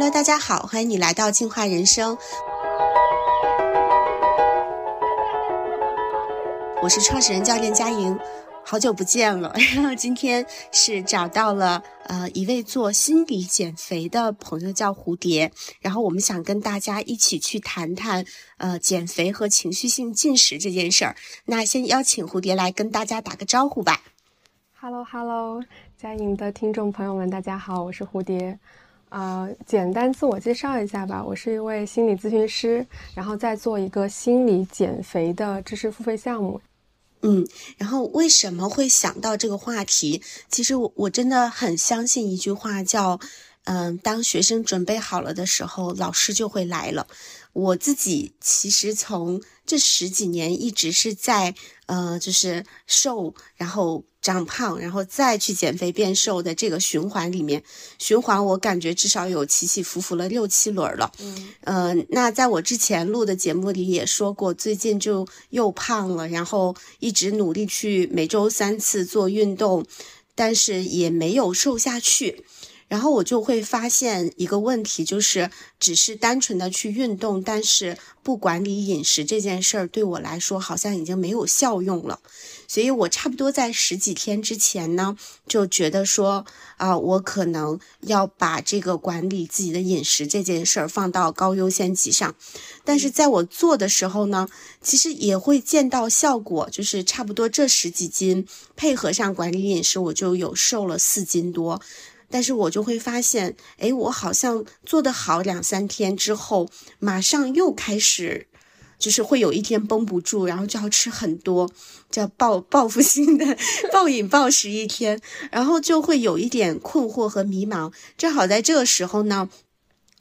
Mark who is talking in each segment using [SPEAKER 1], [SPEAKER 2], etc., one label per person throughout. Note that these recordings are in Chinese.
[SPEAKER 1] Hello，大家好，欢迎你来到进化人生。我是创始人教练佳莹，好久不见了。然 后今天是找到了呃一位做心理减肥的朋友，叫蝴蝶。然后我们想跟大家一起去谈谈呃减肥和情绪性进食这件事儿。那先邀请蝴蝶来跟大家打个招呼吧。
[SPEAKER 2] Hello，Hello，佳莹的听众朋友们，大家好，我是蝴蝶。呃，简单自我介绍一下吧，我是一位心理咨询师，然后在做一个心理减肥的知识付费项目。
[SPEAKER 1] 嗯，然后为什么会想到这个话题？其实我我真的很相信一句话，叫嗯，当学生准备好了的时候，老师就会来了。我自己其实从这十几年一直是在呃，就是瘦，然后长胖，然后再去减肥变瘦的这个循环里面，循环我感觉至少有起起伏伏了六七轮了。嗯，呃，那在我之前录的节目里也说过，最近就又胖了，然后一直努力去每周三次做运动，但是也没有瘦下去。然后我就会发现一个问题，就是只是单纯的去运动，但是不管理饮食这件事儿，对我来说好像已经没有效用了。所以我差不多在十几天之前呢，就觉得说啊，我可能要把这个管理自己的饮食这件事儿放到高优先级上。但是在我做的时候呢，其实也会见到效果，就是差不多这十几斤配合上管理饮食，我就有瘦了四斤多。但是我就会发现，哎，我好像做得好两三天之后，马上又开始，就是会有一天绷不住，然后就要吃很多，叫报报复性的暴饮暴食一天，然后就会有一点困惑和迷茫。正好在这个时候呢。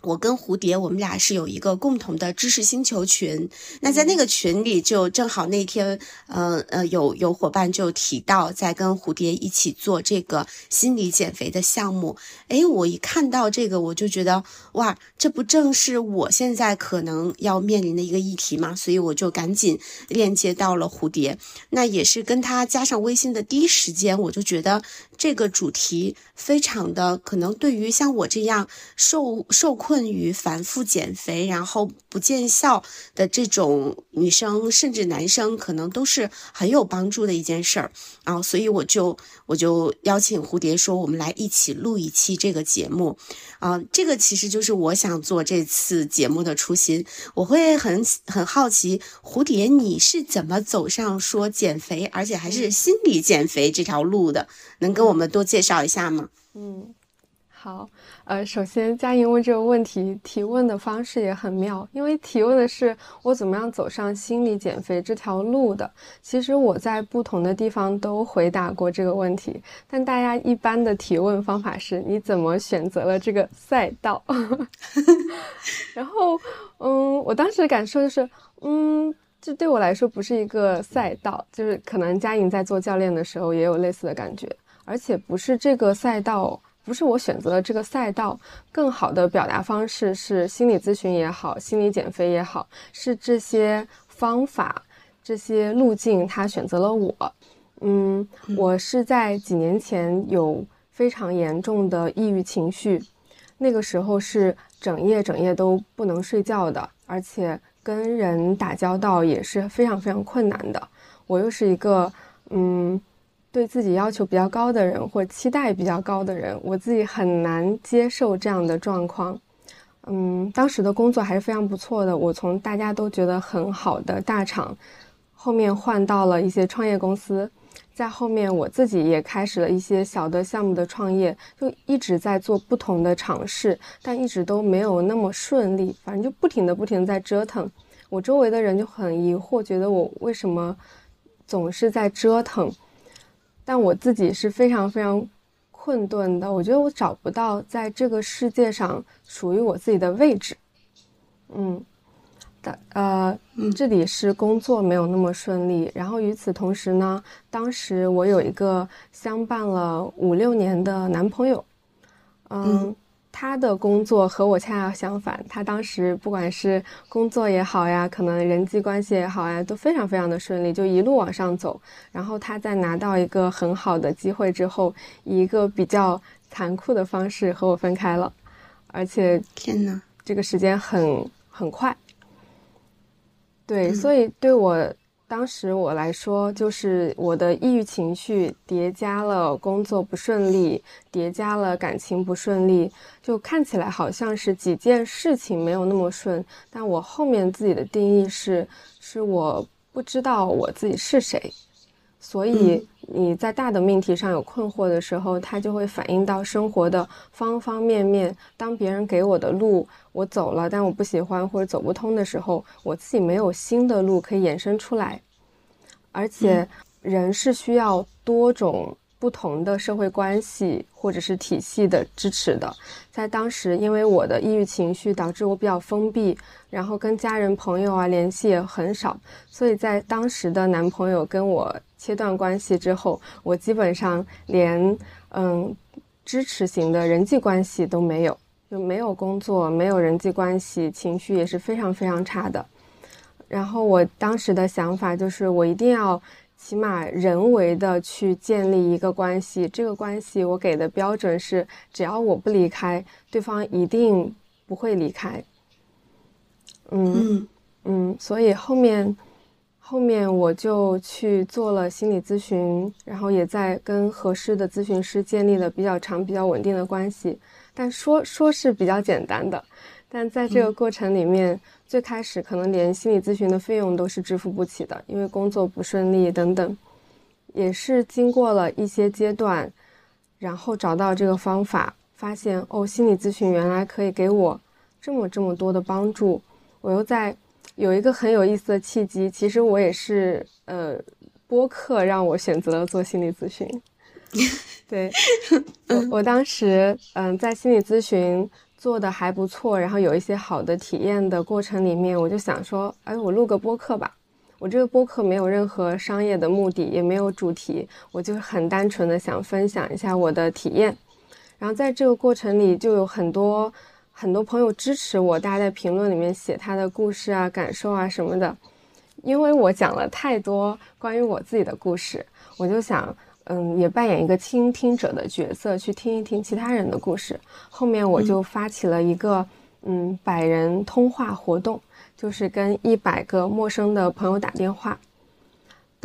[SPEAKER 1] 我跟蝴蝶，我们俩是有一个共同的知识星球群。那在那个群里，就正好那天，呃呃，有有伙伴就提到在跟蝴蝶一起做这个心理减肥的项目。诶，我一看到这个，我就觉得哇，这不正是我现在可能要面临的一个议题吗？所以我就赶紧链接到了蝴蝶。那也是跟他加上微信的第一时间，我就觉得这个主题非常的可能对于像我这样受受困。困于反复减肥，然后不见效的这种女生，甚至男生，可能都是很有帮助的一件事儿啊。所以我就我就邀请蝴蝶说，我们来一起录一期这个节目啊。这个其实就是我想做这次节目的初心。我会很很好奇，蝴蝶你是怎么走上说减肥，而且还是心理减肥这条路的？能跟我们多介绍一下吗？
[SPEAKER 2] 嗯。好，呃，首先佳莹问这个问题提问的方式也很妙，因为提问的是我怎么样走上心理减肥这条路的。其实我在不同的地方都回答过这个问题，但大家一般的提问方法是你怎么选择了这个赛道？然后，嗯，我当时的感受就是，嗯，这对我来说不是一个赛道，就是可能佳莹在做教练的时候也有类似的感觉，而且不是这个赛道。不是我选择了这个赛道，更好的表达方式是心理咨询也好，心理减肥也好，是这些方法、这些路径，他选择了我。嗯，我是在几年前有非常严重的抑郁情绪，那个时候是整夜整夜都不能睡觉的，而且跟人打交道也是非常非常困难的。我又是一个嗯。对自己要求比较高的人，或期待比较高的人，我自己很难接受这样的状况。嗯，当时的工作还是非常不错的，我从大家都觉得很好的大厂，后面换到了一些创业公司，在后面我自己也开始了一些小的项目的创业，就一直在做不同的尝试，但一直都没有那么顺利，反正就不停的不停的在折腾。我周围的人就很疑惑，觉得我为什么总是在折腾。但我自己是非常非常困顿的，我觉得我找不到在这个世界上属于我自己的位置。嗯，的呃，这里是工作没有那么顺利，然后与此同时呢，当时我有一个相伴了五六年的男朋友，嗯。他的工作和我恰恰相反，他当时不管是工作也好呀，可能人际关系也好呀，都非常非常的顺利，就一路往上走。然后他在拿到一个很好的机会之后，以一个比较残酷的方式和我分开了。而且
[SPEAKER 1] 天呐，
[SPEAKER 2] 这个时间很很快。对，所以对我当时我来说，就是我的抑郁情绪叠加了工作不顺利，叠加了感情不顺利，就看起来好像是几件事情没有那么顺。但我后面自己的定义是，是我不知道我自己是谁。所以你在大的命题上有困惑的时候，它就会反映到生活的方方面面。当别人给我的路我走了，但我不喜欢或者走不通的时候，我自己没有新的路可以衍生出来。而且，人是需要多种。不同的社会关系或者是体系的支持的，在当时，因为我的抑郁情绪导致我比较封闭，然后跟家人朋友啊联系也很少，所以在当时的男朋友跟我切断关系之后，我基本上连嗯支持型的人际关系都没有，就没有工作，没有人际关系，情绪也是非常非常差的。然后我当时的想法就是，我一定要。起码人为的去建立一个关系，这个关系我给的标准是，只要我不离开，对方一定不会离开。嗯嗯，所以后面后面我就去做了心理咨询，然后也在跟合适的咨询师建立了比较长、比较稳定的关系。但说说是比较简单的，但在这个过程里面。最开始可能连心理咨询的费用都是支付不起的，因为工作不顺利等等，也是经过了一些阶段，然后找到这个方法，发现哦，心理咨询原来可以给我这么这么多的帮助。我又在有一个很有意思的契机，其实我也是呃，播客让我选择了做心理咨询。对，我我当时嗯，在心理咨询。做的还不错，然后有一些好的体验的过程里面，我就想说，哎，我录个播客吧。我这个播客没有任何商业的目的，也没有主题，我就是很单纯的想分享一下我的体验。然后在这个过程里，就有很多很多朋友支持我，大家在评论里面写他的故事啊、感受啊什么的。因为我讲了太多关于我自己的故事，我就想。嗯，也扮演一个倾听者的角色，去听一听其他人的故事。后面我就发起了一个嗯百人通话活动，就是跟一百个陌生的朋友打电话。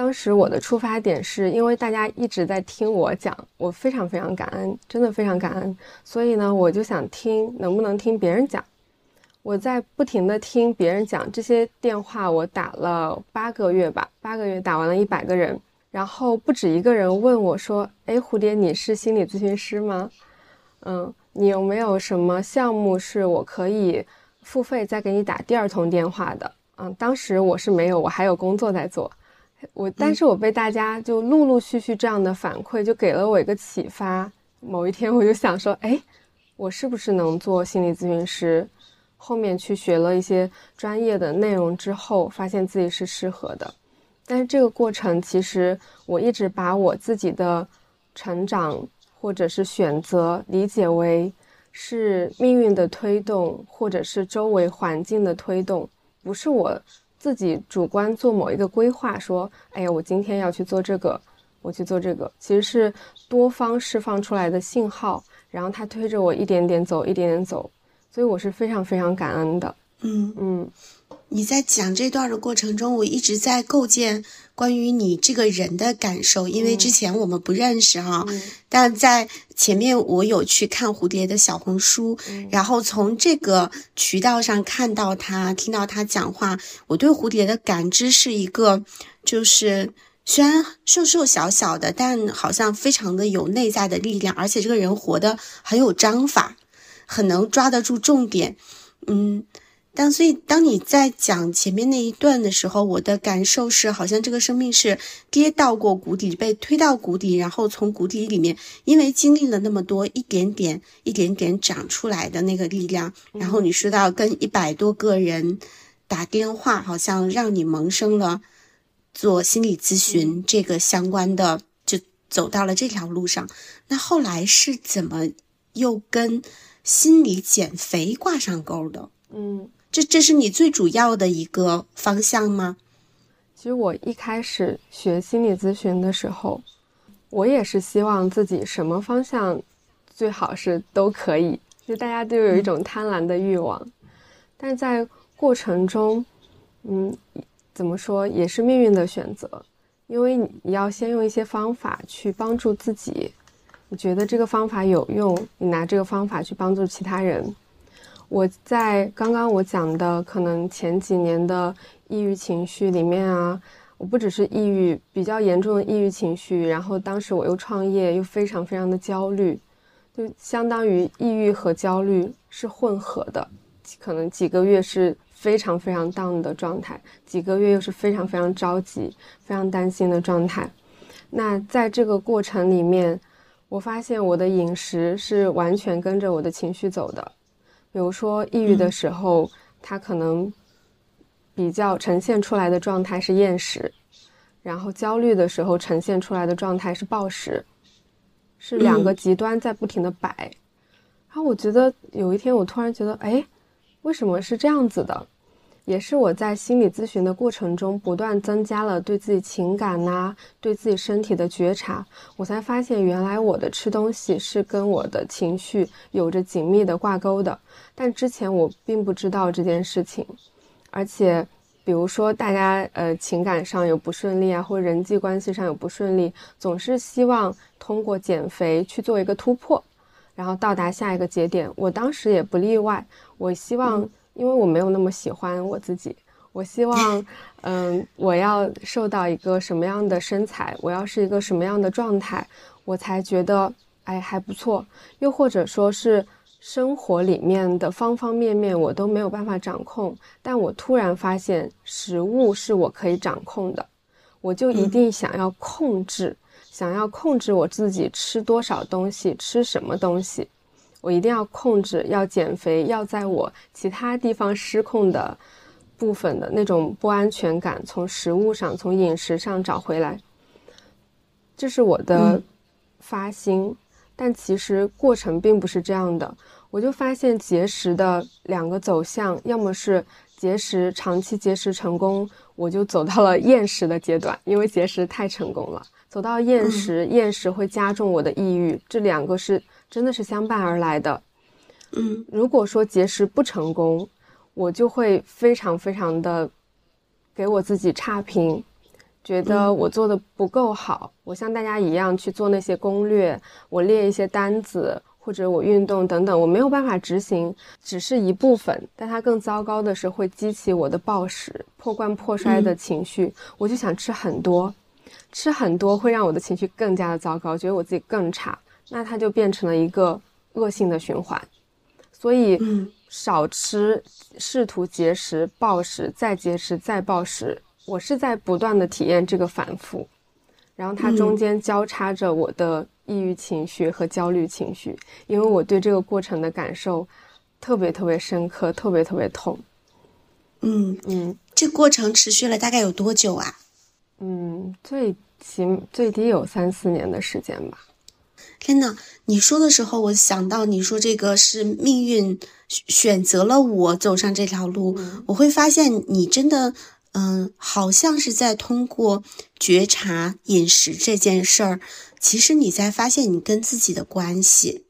[SPEAKER 2] 当时我的出发点是因为大家一直在听我讲，我非常非常感恩，真的非常感恩。所以呢，我就想听能不能听别人讲。我在不停的听别人讲这些电话，我打了八个月吧，八个月打完了一百个人。然后不止一个人问我说：“哎，蝴蝶，你是心理咨询师吗？嗯，你有没有什么项目是我可以付费再给你打第二通电话的？”嗯，当时我是没有，我还有工作在做。我，但是我被大家就陆陆续续这样的反馈，就给了我一个启发。某一天，我就想说：“哎，我是不是能做心理咨询师？”后面去学了一些专业的内容之后，发现自己是适合的。但是这个过程，其实我一直把我自己的成长或者是选择理解为是命运的推动，或者是周围环境的推动，不是我自己主观做某一个规划，说，哎呀，我今天要去做这个，我去做这个，其实是多方释放出来的信号，然后它推着我一点点走，一点点走，所以我是非常非常感恩的。
[SPEAKER 1] 嗯嗯。你在讲这段的过程中，我一直在构建关于你这个人的感受，因为之前我们不认识哈，但在前面我有去看蝴蝶的小红书，然后从这个渠道上看到他，听到他讲话，我对蝴蝶的感知是一个，就是虽然瘦瘦小小的，但好像非常的有内在的力量，而且这个人活得很有章法，很能抓得住重点，嗯。但所以，当你在讲前面那一段的时候，我的感受是，好像这个生命是跌到过谷底，被推到谷底，然后从谷底里面，因为经历了那么多，一点点、一点点长出来的那个力量。然后你说到跟一百多个人打电话，好像让你萌生了做心理咨询这个相关的，就走到了这条路上。那后来是怎么又跟心理减肥挂上钩的？
[SPEAKER 2] 嗯。
[SPEAKER 1] 这这是你最主要的一个方向吗？
[SPEAKER 2] 其实我一开始学心理咨询的时候，我也是希望自己什么方向最好是都可以，就大家都有一种贪婪的欲望，但是在过程中，嗯，怎么说也是命运的选择，因为你要先用一些方法去帮助自己，你觉得这个方法有用，你拿这个方法去帮助其他人。我在刚刚我讲的可能前几年的抑郁情绪里面啊。我不只是抑郁，比较严重的抑郁情绪，然后当时我又创业，又非常非常的焦虑，就相当于抑郁和焦虑是混合的，可能几个月是非常非常 down 的状态，几个月又是非常非常着急、非常担心的状态。那在这个过程里面，我发现我的饮食是完全跟着我的情绪走的，比如说抑郁的时候，他可能。比较呈现出来的状态是厌食，然后焦虑的时候呈现出来的状态是暴食，是两个极端在不停的摆。然后我觉得有一天我突然觉得，哎，为什么是这样子的？也是我在心理咨询的过程中不断增加了对自己情感呐、对自己身体的觉察，我才发现原来我的吃东西是跟我的情绪有着紧密的挂钩的。但之前我并不知道这件事情。而且，比如说大家呃情感上有不顺利啊，或人际关系上有不顺利，总是希望通过减肥去做一个突破，然后到达下一个节点。我当时也不例外。我希望，因为我没有那么喜欢我自己，我希望，嗯，我要瘦到一个什么样的身材，我要是一个什么样的状态，我才觉得哎还不错。又或者说是。生活里面的方方面面我都没有办法掌控，但我突然发现食物是我可以掌控的，我就一定想要控制，想要控制我自己吃多少东西，吃什么东西，我一定要控制，要减肥，要在我其他地方失控的部分的那种不安全感从食物上、从饮食上找回来，这是我的发心。但其实过程并不是这样的，我就发现节食的两个走向，要么是节食长期节食成功，我就走到了厌食的阶段，因为节食太成功了，走到厌食，厌食会加重我的抑郁，这两个是真的是相伴而来的。
[SPEAKER 1] 嗯，
[SPEAKER 2] 如果说节食不成功，我就会非常非常的给我自己差评。觉得我做的不够好，我像大家一样去做那些攻略，我列一些单子或者我运动等等，我没有办法执行，只是一部分。但它更糟糕的是会激起我的暴食、破罐破摔的情绪，我就想吃很多，吃很多会让我的情绪更加的糟糕，觉得我自己更差，那它就变成了一个恶性的循环。所以，少吃，试图节食、暴食，再节食、再暴食。我是在不断的体验这个反复，然后它中间交叉着我的抑郁情绪和焦虑情绪，因为我对这个过程的感受特别特别深刻，特别特别痛。
[SPEAKER 1] 嗯
[SPEAKER 2] 嗯，
[SPEAKER 1] 这过程持续了大概有多久啊？
[SPEAKER 2] 嗯，最起最低有三四年的时间吧。
[SPEAKER 1] 天呐，你说的时候，我想到你说这个是命运选择了我走上这条路，我会发现你真的。嗯，好像是在通过觉察饮食这件事儿，其实你在发现你跟自己的关系。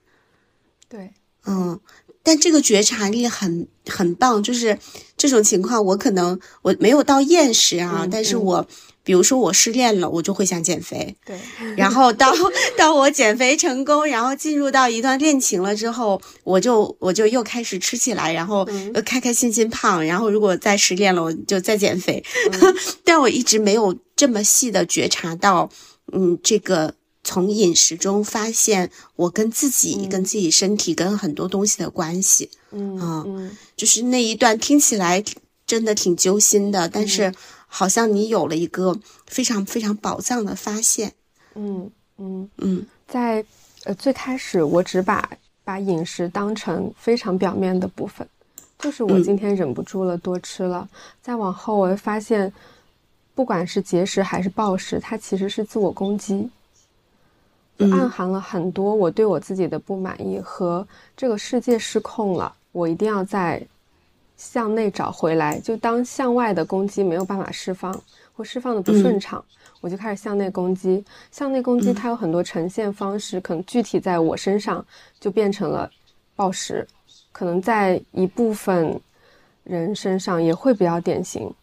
[SPEAKER 2] 对，
[SPEAKER 1] 嗯，但这个觉察力很很棒，就是这种情况，我可能我没有到厌食啊，但是我。比如说我失恋了，我就会想减肥。
[SPEAKER 2] 对，
[SPEAKER 1] 然后到到 我减肥成功，然后进入到一段恋情了之后，我就我就又开始吃起来，然后又开开心心胖。然后如果再失恋了，我就再减肥。但我一直没有这么细的觉察到，嗯，这个从饮食中发现我跟自己、跟自己身体、跟很多东西的关系。
[SPEAKER 2] 嗯
[SPEAKER 1] 嗯，就是那一段听起来真的挺揪心的，但是。好像你有了一个非常非常宝藏的发现，
[SPEAKER 2] 嗯嗯
[SPEAKER 1] 嗯，
[SPEAKER 2] 在呃最开始我只把把饮食当成非常表面的部分，就是我今天忍不住了多吃了。再往后我会发现，不管是节食还是暴食，它其实是自我攻击，暗含了很多我对我自己的不满意和这个世界失控了，我一定要在。向内找回来，就当向外的攻击没有办法释放或释放的不顺畅，我就开始向内攻击。向内攻击它有很多呈现方式，可能具体在我身上就变成了暴食，可能在一部分人身上也会比较典型。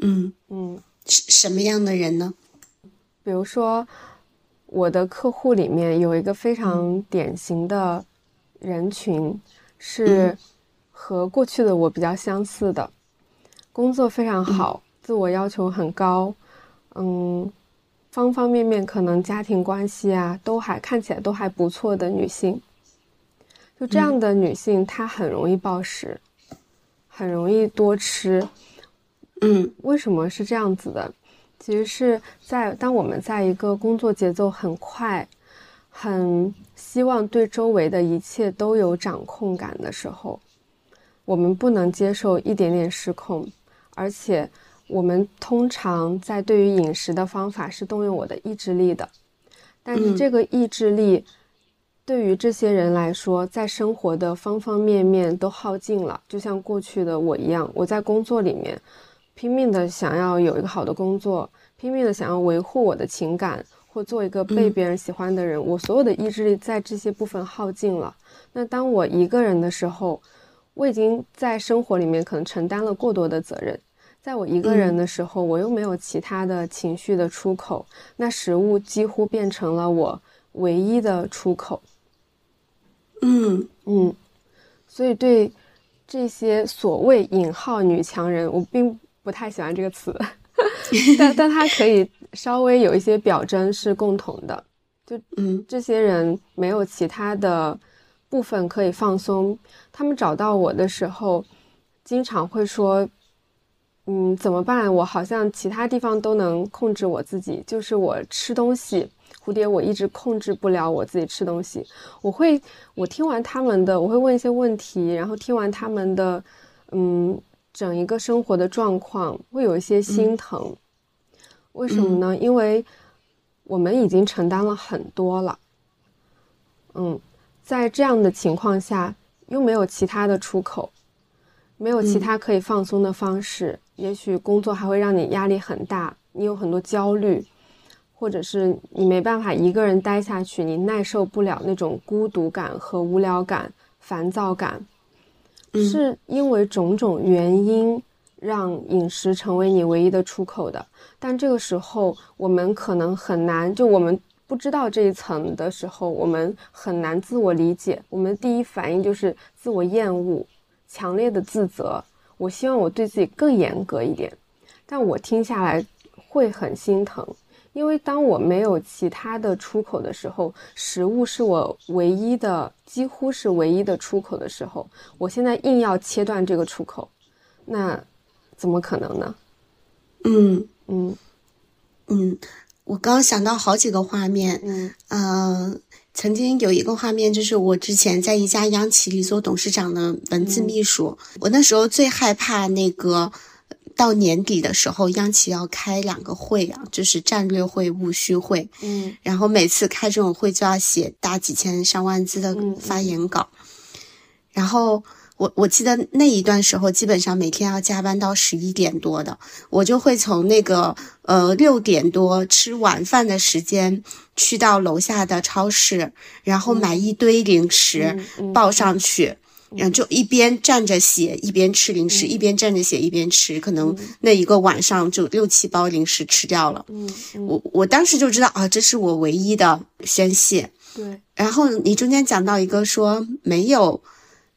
[SPEAKER 1] 嗯
[SPEAKER 2] 嗯，
[SPEAKER 1] 什什么样的人呢？
[SPEAKER 2] 比如说，我的客户里面有一个非常典型的人群，是和过去的我比较相似的，工作非常好，自我要求很高，嗯，方方面面可能家庭关系啊都还看起来都还不错的女性。就这样的女性，她很容易暴食，很容易多吃。
[SPEAKER 1] 嗯
[SPEAKER 2] 为什么是这样子的？其实是在当我们在一个工作节奏很快、很希望对周围的一切都有掌控感的时候，我们不能接受一点点失控，而且我们通常在对于饮食的方法是动用我的意志力的，但是
[SPEAKER 1] 嗯
[SPEAKER 2] 这个意志力对于这些人来说，在生活的方方面面都耗尽了，就像过去的我一样，我在工作里面。拼命的想要有一个好的工作，拼命的想要维护我的情感，或做一个被别人喜欢的人，我所有的意志力在这些部分耗尽了。那当我一个人的时候，我已经在生活里面可能承担了过多的责任，在我一个人的时候，我又没有其他的情绪的出口，那食物几乎变成了我唯一的出口。
[SPEAKER 1] 嗯。
[SPEAKER 2] 嗯，所以对这些所谓引号女强人，我并不太喜欢这个词，但但它可以稍微有一些表征是共同的，就
[SPEAKER 1] 嗯。
[SPEAKER 2] 这些人没有其他的部分可以放松，他们找到我的时候，经常会说，嗯，怎么办？我好像其他地方都能控制我自己，就是我吃东西，蝴蝶我一直控制不了我自己吃东西。我会，我听完他们的，我会问一些问题，然后听完他们的，嗯。整一个生活的状况会有一些心疼，为什么呢？因为我们已经承担了很多了，嗯，在这样的情况下又没有其他的出口，没有其他可以放松的方式，也许工作还会让你压力很大，你有很多焦虑，或者是你没办法一个人待下去，你耐受不了那种孤独感和无聊感、烦躁感。是因为种种原因让饮食成为你唯一的出口的，但这个时候我们可能很难，就我们不知道这一层的时候，我们很难自我理解。我们第一反应就是自我厌恶、强烈的自责。我希望我对自己更严格一点，但我听下来会很心疼。因为当我没有其他的出口的时候，食物是我唯一的，几乎是唯一的出口的时候，我现在硬要切断这个出口，那怎么可能呢？
[SPEAKER 1] 嗯
[SPEAKER 2] 嗯
[SPEAKER 1] 嗯，我刚刚想到好几个画面，
[SPEAKER 2] 嗯
[SPEAKER 1] 呃，曾经有一个画面，就是我之前在一家央企里做董事长的文字秘书，我那时候最害怕那个。到年底的时候，央企要开两个会啊，就是战略会、务虚会。
[SPEAKER 2] 嗯，
[SPEAKER 1] 然后每次开这种会就要写大几千上万字的发言稿。然后我我记得那一段时候，基本上每天要加班到十一点多的，我就会从那个呃六点多吃晚饭的时间，去到楼下的超市，然后买一堆零食抱上去。然后就一边站着写，一边吃零食，一边站着写，一边吃，可能那一个晚上就六七包零食吃掉了。
[SPEAKER 2] 嗯，
[SPEAKER 1] 我我当时就知道啊，这是我唯一的宣泄。
[SPEAKER 2] 对。
[SPEAKER 1] 然后你中间讲到一个说没有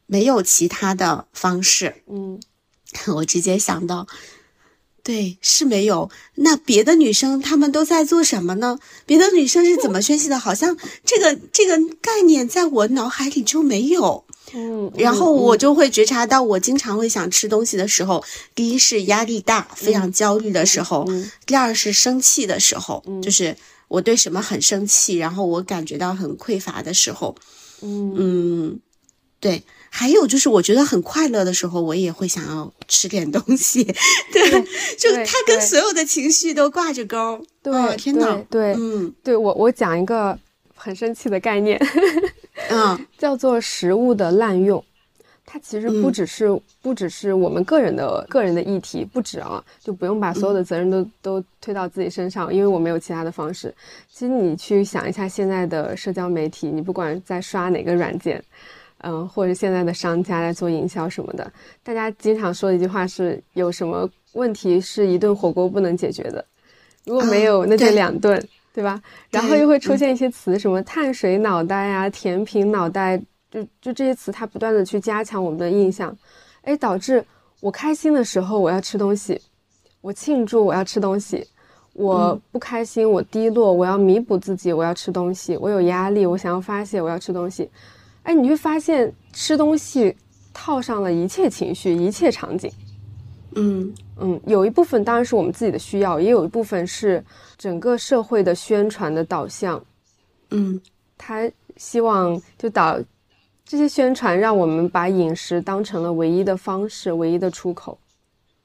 [SPEAKER 1] 没有其他的方式，
[SPEAKER 2] 嗯，
[SPEAKER 1] 我直接想到，对，是没有。那别的女生她们都在做什么呢？别的女生是怎么宣泄的？好像这个这个概念在我脑海里就没有。
[SPEAKER 2] 嗯，
[SPEAKER 1] 然后我就会觉察到，我经常会想吃东西的时候，第一是压力大，非常焦虑的时候；第二是生气的时候，就是我对什么很生气，然后我感觉到很匮乏的时候。
[SPEAKER 2] 嗯
[SPEAKER 1] 嗯，对。还有就是我觉得很快乐的时候，我也会想要吃点东西。对，就它跟所有的情绪都挂着钩。
[SPEAKER 2] 对，
[SPEAKER 1] 天哪，
[SPEAKER 2] 对，
[SPEAKER 1] 嗯，
[SPEAKER 2] 对我我讲一个很生气的概念。
[SPEAKER 1] 嗯，
[SPEAKER 2] 叫做食物的滥用，它其实不只是、
[SPEAKER 1] 嗯、
[SPEAKER 2] 不只是我们个人的个人的议题，不止啊，就不用把所有的责任都、
[SPEAKER 1] 嗯、
[SPEAKER 2] 都推到自己身上，因为我没有其他的方式。其实你去想一下现在的社交媒体，你不管在刷哪个软件，嗯，或者现在的商家来做营销什么的，大家经常说的一句话是：有什么问题是一顿火锅不能解决的？如果没有，那就两顿，对吧？然后又会出现一些词，什么碳水脑袋呀、甜品脑袋，就就这些词，它不断的去加强我们的印象，哎，导致我开心的时候我要吃东西，我庆祝我要吃东西，我不开心我低落我要弥补自己我要吃东西，我有压力我想要发泄我要吃东西，哎，你会发现吃东西套上了一切情绪一切场景。
[SPEAKER 1] 嗯
[SPEAKER 2] 嗯，有一部分当然是我们自己的需要，也有一部分是整个社会的宣传的导向。
[SPEAKER 1] 嗯，
[SPEAKER 2] 他希望就导这些宣传让我们把饮食当成了唯一的方式、唯一的出口，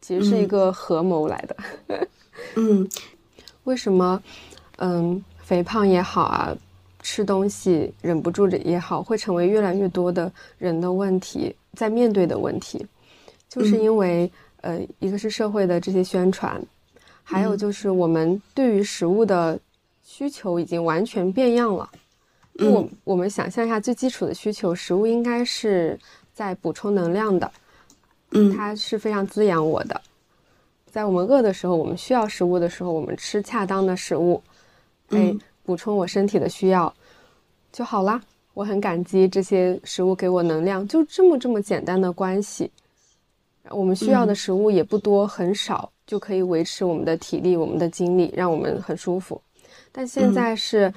[SPEAKER 2] 其实是一个合谋来
[SPEAKER 1] 的。嗯，
[SPEAKER 2] 为什么嗯肥胖也好啊，吃东西忍不住的也好，会成为越来越多的人的问题，在面对的问题，就是因为。呃，一个是社会的这些宣传，还有就是我们对于食物的需求已经完全变样了。我我们想象一下，最基础的需求，食物应该是在补充能量的，
[SPEAKER 1] 嗯，
[SPEAKER 2] 它是非常滋养我的。在我们饿的时候，我们需要食物的时候，我们吃恰当的食物，哎，补充我身体的需要就好啦。我很感激这些食物给我能量，就这么这么简单的关系。我们需要的食物也不多，很少就可以维持我们的体力、我们的精力，让我们很舒服。但现在是，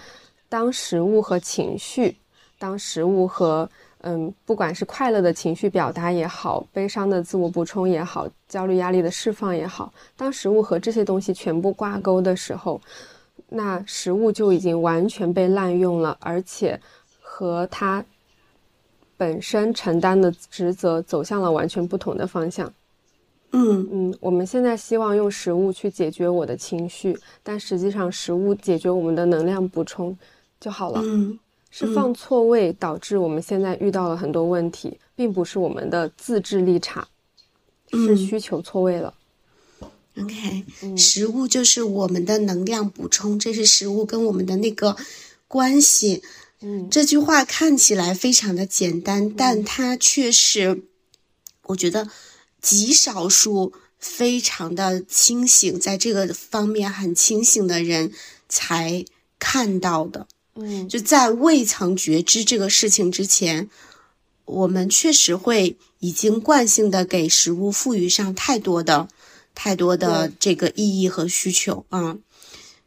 [SPEAKER 2] 当食物和情绪，当食物和嗯，不管是快乐的情绪表达也好，悲伤的自我补充也好，焦虑压力的释放也好，当食物和这些东西全部挂钩的时候，那食物就已经完全被滥用了，而且和它。本身承担的职责走向了完全不同的方向。
[SPEAKER 1] 嗯
[SPEAKER 2] 嗯，我们现在希望用食物去解决我的情绪，但实际上食物解决我们的能量补充就好了。
[SPEAKER 1] 嗯，
[SPEAKER 2] 是放错位导致我们现在遇到了很多问题，并不是我们的自制力差，是需求错位了。
[SPEAKER 1] OK，食物就是我们的能量补充，这是食物跟我们的那个关系。
[SPEAKER 2] 嗯，
[SPEAKER 1] 这句话看起来非常的简单，但它却是，我觉得极少数非常的清醒，在这个方面很清醒的人才看到的。
[SPEAKER 2] 嗯，
[SPEAKER 1] 就在未曾觉知这个事情之前，我们确实会已经惯性的给食物赋予上太多的、太多的这个意义和需求啊。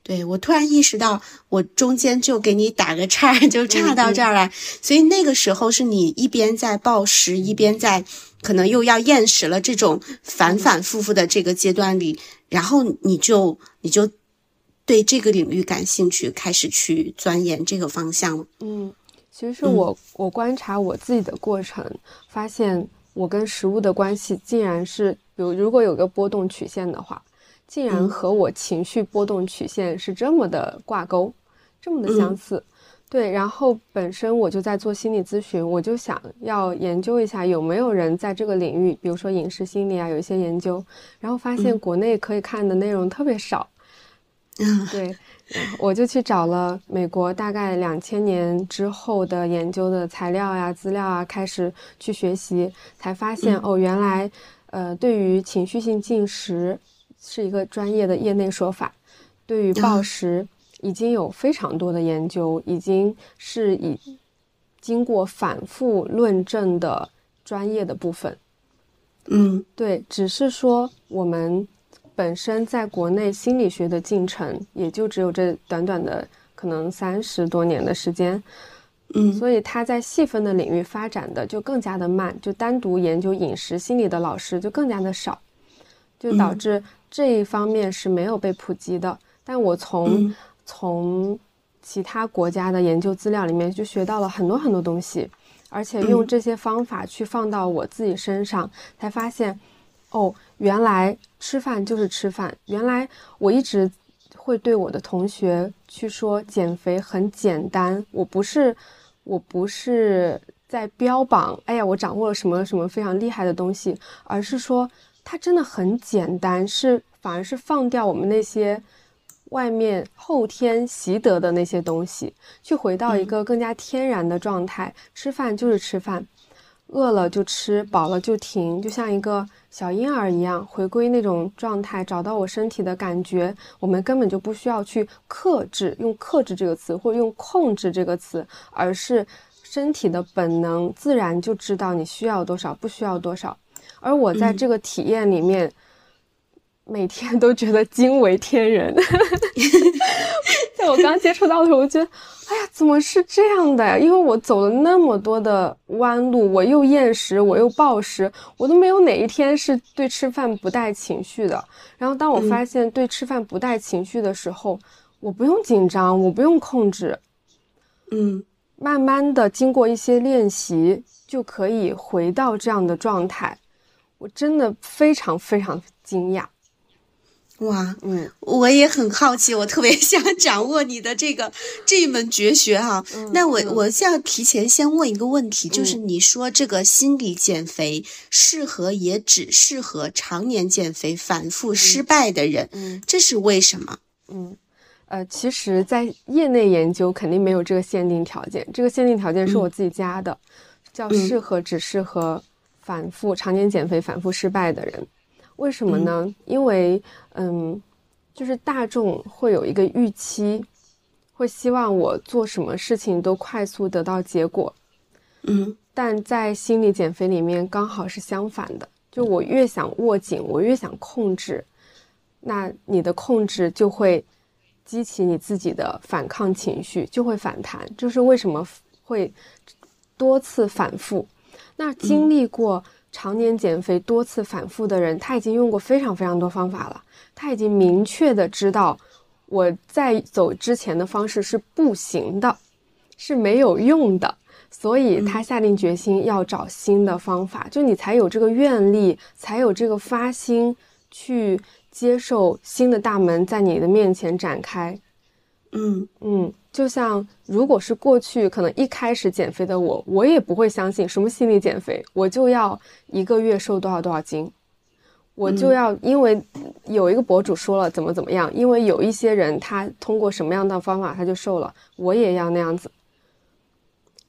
[SPEAKER 1] 对我突然意识到，我中间就给你打个岔，就岔到这儿来。所以那个时候是你一边在暴食，一边在可能又要厌食了，这种反反复复的这个阶段里，然后你就你就对这个领域感兴趣，开始去钻研这个方向了。
[SPEAKER 2] 嗯，其实我我观察我自己的过程，发现我跟食物的关系竟然是，比如如果有个波动曲线的话。竟然和我情绪波动曲线是这么的挂钩，这么的相似，对。然后本身我就在做心理咨询，我就想要研究一下有没有人在这个领域，比如说饮食心理啊，有一些研究。然后发现国内可以看的内容特别少，
[SPEAKER 1] 嗯，
[SPEAKER 2] 对。我就去找了美国大概两千年之后的研究的材料呀、资料啊，开始去学习，才发现哦，原来呃，对于情绪性进食。是一个专业的业内说法，对于暴食已经有非常多的研究，已经是以经过反复论证的专业的部分。
[SPEAKER 1] 嗯，
[SPEAKER 2] 对，只是说我们本身在国内心理学的进程也就只有这短短的可能三十多年的时间，
[SPEAKER 1] 嗯，
[SPEAKER 2] 所以他在细分的领域发展的就更加的慢，就单独研究饮食心理的老师就更加的少，就导致。这一方面是没有被普及的，但我从从其他国家的研究资料里面就学到了很多很多东西，而且用这些方法去放到我自己身上，才发现，哦，原来吃饭就是吃饭。原来我一直会对我的同学去说减肥很简单，我不是我不是在标榜，哎呀，我掌握了什么什么非常厉害的东西，而是说。它真的很简单，是反而是放掉我们那些外面后天习得的那些东西，去回到一个更加天然的状态。吃饭就是吃饭，饿了就吃，饱了就停，就像一个小婴儿一样，回归那种状态，找到我身体的感觉。我们根本就不需要去克制，用克制这个词，或者用控制这个词，而是身体的本能，自然就知道你需要多少，不需要多少。而我在这个体验里面。每天都觉得惊为天人，在我刚接触到的时候，我觉得，哎呀，怎么是这样的呀？因为我走了那么多的弯路，我又厌食，我又暴食，我都没有哪一天是对吃饭不带情绪的。然后，当我发现对吃饭不带情绪的时候，我不用紧张，我不用控制，
[SPEAKER 1] 嗯，
[SPEAKER 2] 慢慢的经过一些练习，就可以回到这样的状态。我真的非常非常惊讶。
[SPEAKER 1] 哇，嗯，我也很好奇，我特别 想掌握你的这个这一门绝学哈。那我我要提前先问一个问题，就是你说这个心理减肥适合也只适合常年减肥反复失败的人，嗯，这是为什么？
[SPEAKER 2] 嗯，呃，其实，在业内研究肯定没有这个限定条件，这个限定条件是我自己加的，叫适合只适合反复常年减肥反复失败的人。为什么呢？因为，嗯，就是大众会有一个预期，会希望我做什么事情都快速得到结果，
[SPEAKER 1] 嗯，
[SPEAKER 2] 但在心理减肥里面刚好是相反的，就我越想握紧，我越想控制，那你的控制就会激起你自己的反抗情绪，就会反弹。就是为什么会多次反复？那经历过。常年减肥多次反复的人，他已经用过非常非常多方法了。他已经明确的知道，我在走之前的方式是不行的，是没有用的。所以他下定决心要找新的方法，就你才有这个愿力，才有这个发心去接受新的大门在你的面前展开。
[SPEAKER 1] 嗯
[SPEAKER 2] 嗯。就像，如果是过去可能一开始减肥的我，我也不会相信什么心理减肥，我就要一个月瘦多少多少斤，我就要因为有一个博主说了怎么怎么样，因为有一些人他通过什么样的方法他就瘦了，我也要那样子。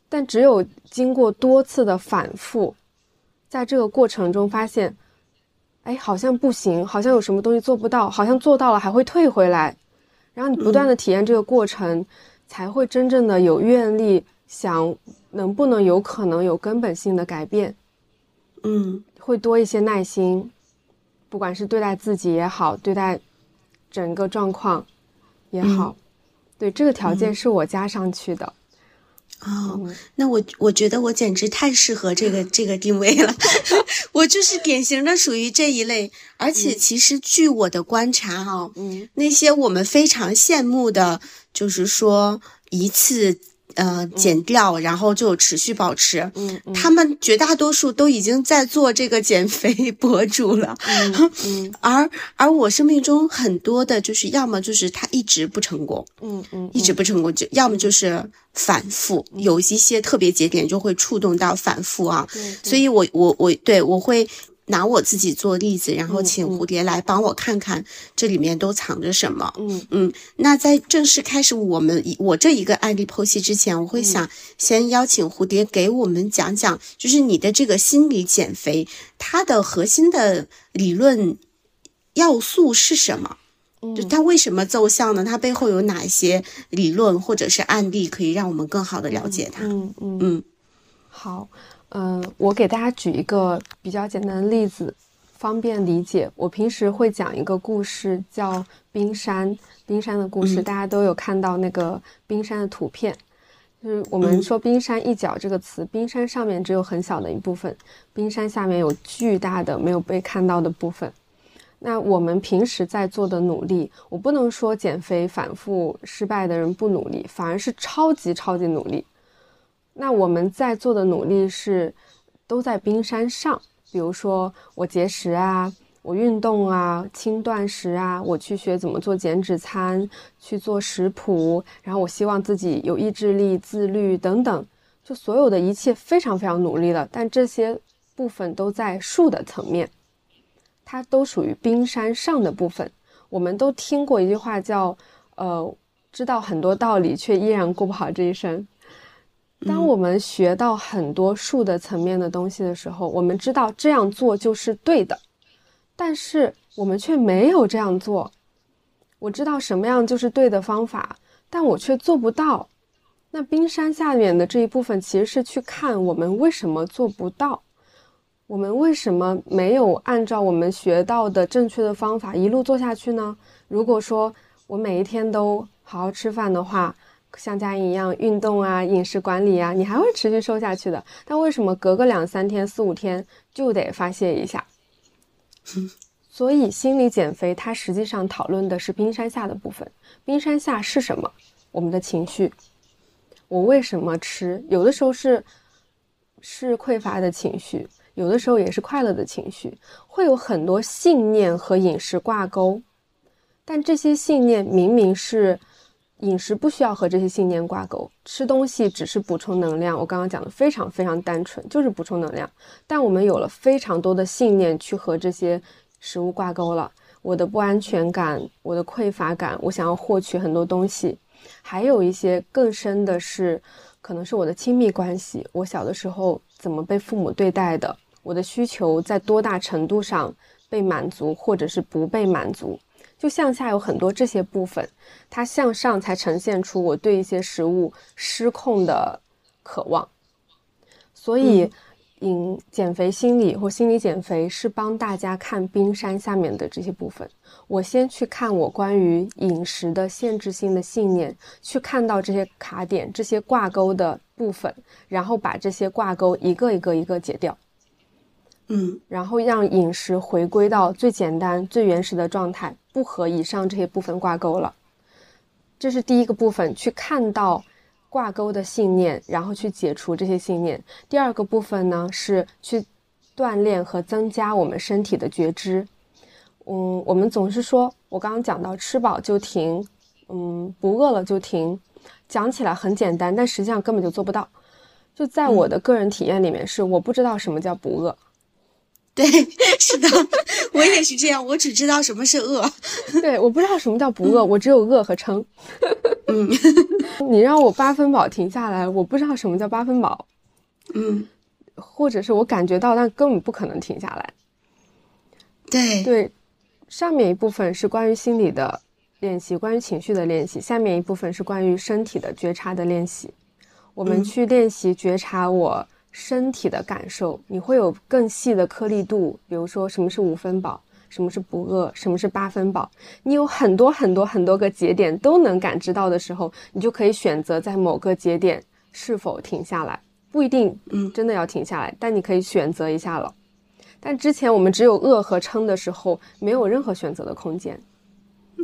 [SPEAKER 2] 但只有经过多次的反复，在这个过程中发现，哎，好像不行，好像有什么东西做不到，好像做到了还会退回来，然后你不断的体验这个过程。才会真正的有愿力想能不能有可能有根本性的改变，
[SPEAKER 1] 嗯，
[SPEAKER 2] 会多一些耐心，不管是对待自己也好，对待整个状况也好，对这个条件是我加上去的。
[SPEAKER 1] 哦，那我我觉得我简直太适合这个 这个定位了，我就是典型的属于这一类，而且其实据我的观察哈，嗯，那些我们非常羡慕的，就是说一次。呃，减掉，然后就持续保持。
[SPEAKER 2] 嗯，
[SPEAKER 1] 他们绝大多数都已经在做这个减肥博主了。
[SPEAKER 2] 嗯，
[SPEAKER 1] 而而我生命中很多的，就是要么就是他一直不成功，
[SPEAKER 2] 嗯嗯，
[SPEAKER 1] 一直不成功，就要么就是反复，有一些特别节点就会触动到反复啊。所以我我我对我会。拿我自己做例子，然后请蝴蝶来帮我看看这里面都藏着什么。
[SPEAKER 2] 嗯
[SPEAKER 1] 嗯，那在正式开始我们我这一个案例剖析之前，我会想先邀请蝴蝶给我们讲讲，就是你的这个心理减肥，它的核心的理论要素是什么？就它为什么奏效呢？它背后有哪些理论或者是案例可以让我们更好的了解它？
[SPEAKER 2] 嗯
[SPEAKER 1] 嗯嗯，
[SPEAKER 2] 好。嗯，我给大家举一个比较简单的例子，方便理解。我平时会讲一个故事，叫冰山。冰山的故事，大家都有看到那个冰山的图片。就是我们说“冰山一角”这个词，冰山上面只有很小的一部分，冰山下面有巨大的没有被看到的部分。那我们平时在做的努力，我不能说减肥反复失败的人不努力，反而是超级超级努力。那我们在做的努力是，都在冰山上。比如说我节食啊，我运动啊，轻断食啊，我去学怎么做减脂餐，去做食谱，然后我希望自己有意志力、自律等等，就所有的一切非常非常努力了。但这些部分都在树的层面，它都属于冰山上的部分。我们都听过一句话叫“呃，知道很多道理，却依然过不好这一生”。当我们学到很多术的层面的东西的时候，我们知道这样做就是对的，但是我们却没有这样做。我知道什么样就是对的方法，但我却做不到。那冰山下面的这一部分，其实是去看我们为什么做不到，我们为什么没有按照我们学到的正确的方法一路做下去呢？如果说我每一天都好好吃饭的话，像佳音一样运动啊，饮食管理啊，你还会持续瘦下去的。但为什么隔个两三天、四五天就得发泄一下？所以心理减肥它实际上讨论的是冰山下的部分。冰山下是什么？我们的情绪。我为什么吃？有的时候是是匮乏的情绪，有的时候也是快乐的情绪，会有很多信念和饮食挂钩。但这些信念明明是。饮食不需要和这些信念挂钩，吃东西只是补充能量。我刚刚讲的非常非常单纯，就是补充能量。但我们有了非常多的信念去和这些食物挂钩了，我的不安全感，我的匮乏感，我想要获取很多东西，还有一些更深的是，可能是我的亲密关系，我小的时候怎么被父母对待的，我的需求在多大程度上被满足，或者是不被满足。就向下有很多这些部分，它向上才呈现出我对一些食物失控的渴望。所以，饮减肥心理或心理减肥是帮大家看冰山下面的这些部分。我先去看我关于饮食的限制性的信念，去看到这些卡点、这些挂钩的部分，然后把这些挂钩一个一个一个解掉。
[SPEAKER 1] 嗯，
[SPEAKER 2] 然后让饮食回归到最简单、最原始的状态，不和以上这些部分挂钩了。这是第一个部分，去看到挂钩的信念，然后去解除这些信念。第二个部分呢，是去锻炼和增加我们身体的觉知。嗯，我们总是说，我刚刚讲到吃饱就停，嗯，不饿了就停，讲起来很简单，但实际上根本就做不到。就在我的个人体验里面，是我不知道什么叫不饿。
[SPEAKER 1] 对，是的，我也是这样。我只知道什么是饿，
[SPEAKER 2] 对，我不知道什么叫不饿，我只有饿和撑。
[SPEAKER 1] 嗯，
[SPEAKER 2] 你让我八分饱停下来，我不知道什么叫八分饱。
[SPEAKER 1] 嗯，
[SPEAKER 2] 或者是我感觉到，但根本不可能停下来。
[SPEAKER 1] 对
[SPEAKER 2] 对，上面一部分是关于心理的练习，关于情绪的练习；下面一部分是关于身体的觉察的练习。我们去练习觉察我。身体的感受，你会有更细的颗粒度，比如说什么是五分饱，什么是不饿，什么是八分饱，你有很多很多很多个节点都能感知到的时候，你就可以选择在某个节点是否停下来，不一定，
[SPEAKER 1] 嗯，
[SPEAKER 2] 真的要停下来，但你可以选择一下了。但之前我们只有饿和撑的时候，没有任何选择的空间，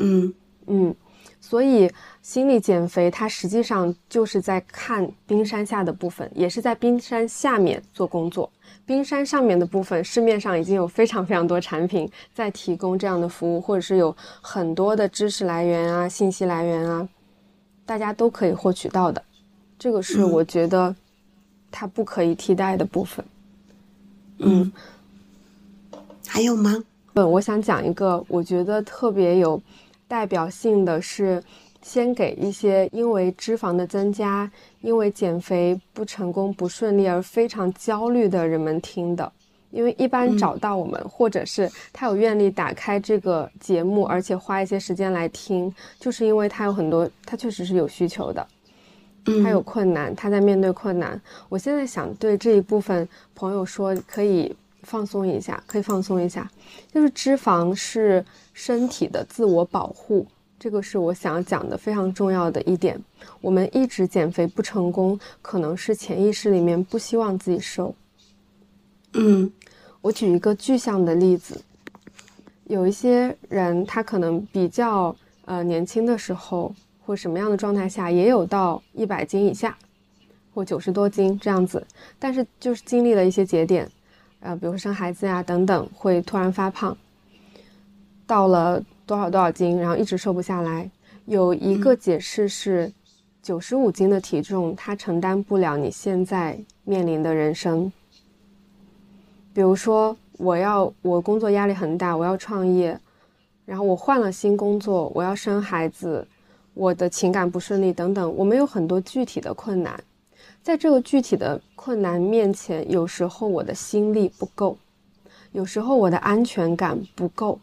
[SPEAKER 1] 嗯
[SPEAKER 2] 嗯。所以，心理减肥它实际上就是在看冰山下的部分，也是在冰山下面做工作。冰山上面的部分，市面上已经有非常非常多产品在提供这样的服务，或者是有很多的知识来源啊、信息来源啊，大家都可以获取到的。这个是我觉得它不可以替代的部分。
[SPEAKER 1] 嗯，还有吗？
[SPEAKER 2] 嗯，我想讲一个，我觉得特别有。代表性的是，先给一些因为脂肪的增加、因为减肥不成功、不顺利而非常焦虑的人们听的。因为一般找到我们，或者是他有愿力打开这个节目，而且花一些时间来听，就是因为他有很多，他确实是有需求的，他有困难，他在面对困难。我现在想对这一部分朋友说，可以。放松一下，可以放松一下。就是脂肪是身体的自我保护，这个是我想讲的非常重要的一点。我们一直减肥不成功，可能是潜意识里面不希望自己瘦。
[SPEAKER 1] 嗯，
[SPEAKER 2] 我举一个具象的例子，有一些人他可能比较呃年轻的时候或什么样的状态下，也有到一百斤以下或九十多斤这样子，但是就是经历了一些节点。啊，比如生孩子呀等等，会突然发胖，到了多少多少斤，然后一直瘦不下来。有一个解释是，九十五斤的体重，它承担不了你现在面临的人生。比如说，我要我工作压力很大，我要创业，然后我换了新工作，我要生孩子，我的情感不顺利等等，我们有很多具体的困难。在这个具体的困难面前，有时候我的心力不够，有时候我的安全感不够，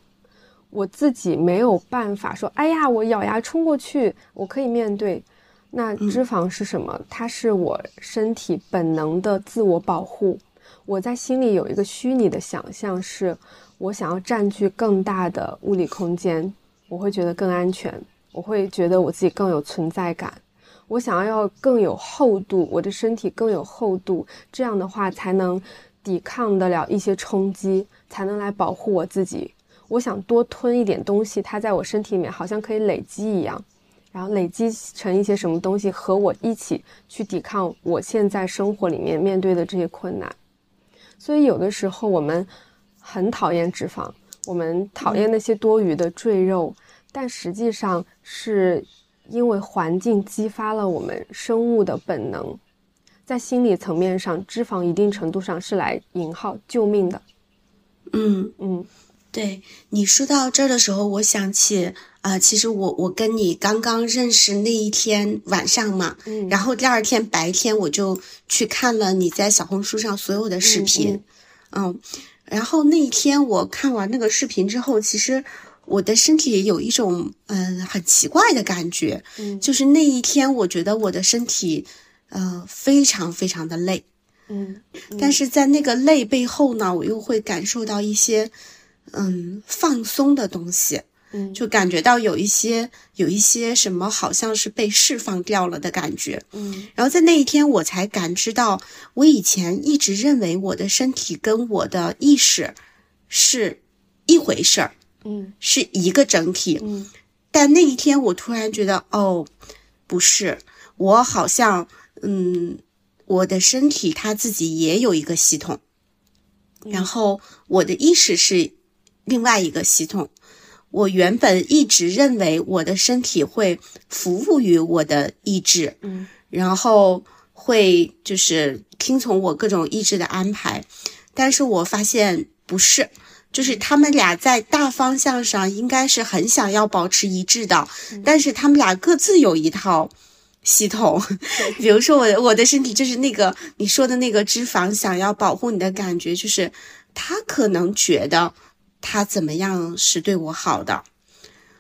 [SPEAKER 2] 我自己没有办法说，哎呀，我咬牙冲过去，我可以面对。那脂肪是什么？它是我身体本能的自我保护。我在心里有一个虚拟的想象，是我想要占据更大的物理空间，我会觉得更安全，我会觉得我自己更有存在感。我想要更有厚度，我的身体更有厚度，这样的话才能抵抗得了一些冲击，才能来保护我自己。我想多吞一点东西，它在我身体里面好像可以累积一样。然后累积成一些什么东西，和我一起去抵抗我现在生活里面面对的这些困难。所以有的时候我们很讨厌脂肪，我们讨厌那些多余的赘肉，但实际上是因为环境激发了我们生物的本能，在心理层面上，脂肪一定程度上是来引号救命的。
[SPEAKER 1] 嗯
[SPEAKER 2] 嗯，
[SPEAKER 1] 对你说到这儿的时候，我想起。啊，其实我我跟你刚刚认识那一天晚上嘛，
[SPEAKER 2] 嗯，
[SPEAKER 1] 然后第二天白天我就去看了你在小红书上所有的视频，嗯，然后那一天我看完那个视频之后，其实我的身体有一种嗯很奇怪的感觉，
[SPEAKER 2] 嗯，
[SPEAKER 1] 就是那一天我觉得我的身体呃非常非常的累，
[SPEAKER 2] 嗯，
[SPEAKER 1] 但是在那个累背后呢，我又会感受到一些嗯放松的东西。
[SPEAKER 2] 嗯，
[SPEAKER 1] 就感觉到有一些有一些什么，好像是被释放掉了的感觉。
[SPEAKER 2] 嗯，
[SPEAKER 1] 然后在那一天，我才感知到，我以前一直认为我的身体跟我的意识是一回事儿，
[SPEAKER 2] 嗯，
[SPEAKER 1] 是一个整体。
[SPEAKER 2] 嗯，
[SPEAKER 1] 但那一天，我突然觉得，哦，不是，我好像，嗯，我的身体它自己也有一个系统，然后我的意识是另外一个系统。我原本一直认为我的身体会服务于我的意志，
[SPEAKER 2] 嗯，
[SPEAKER 1] 然后会就是听从我各种意志的安排，但是我发现不是，就是他们俩在大方向上应该是很想要保持一致的，但是他们俩各自有一套系统，比如说我我的身体就是那个你说的那个脂肪想要保护你的感觉，就是他可能觉得。他怎么样是对我好的，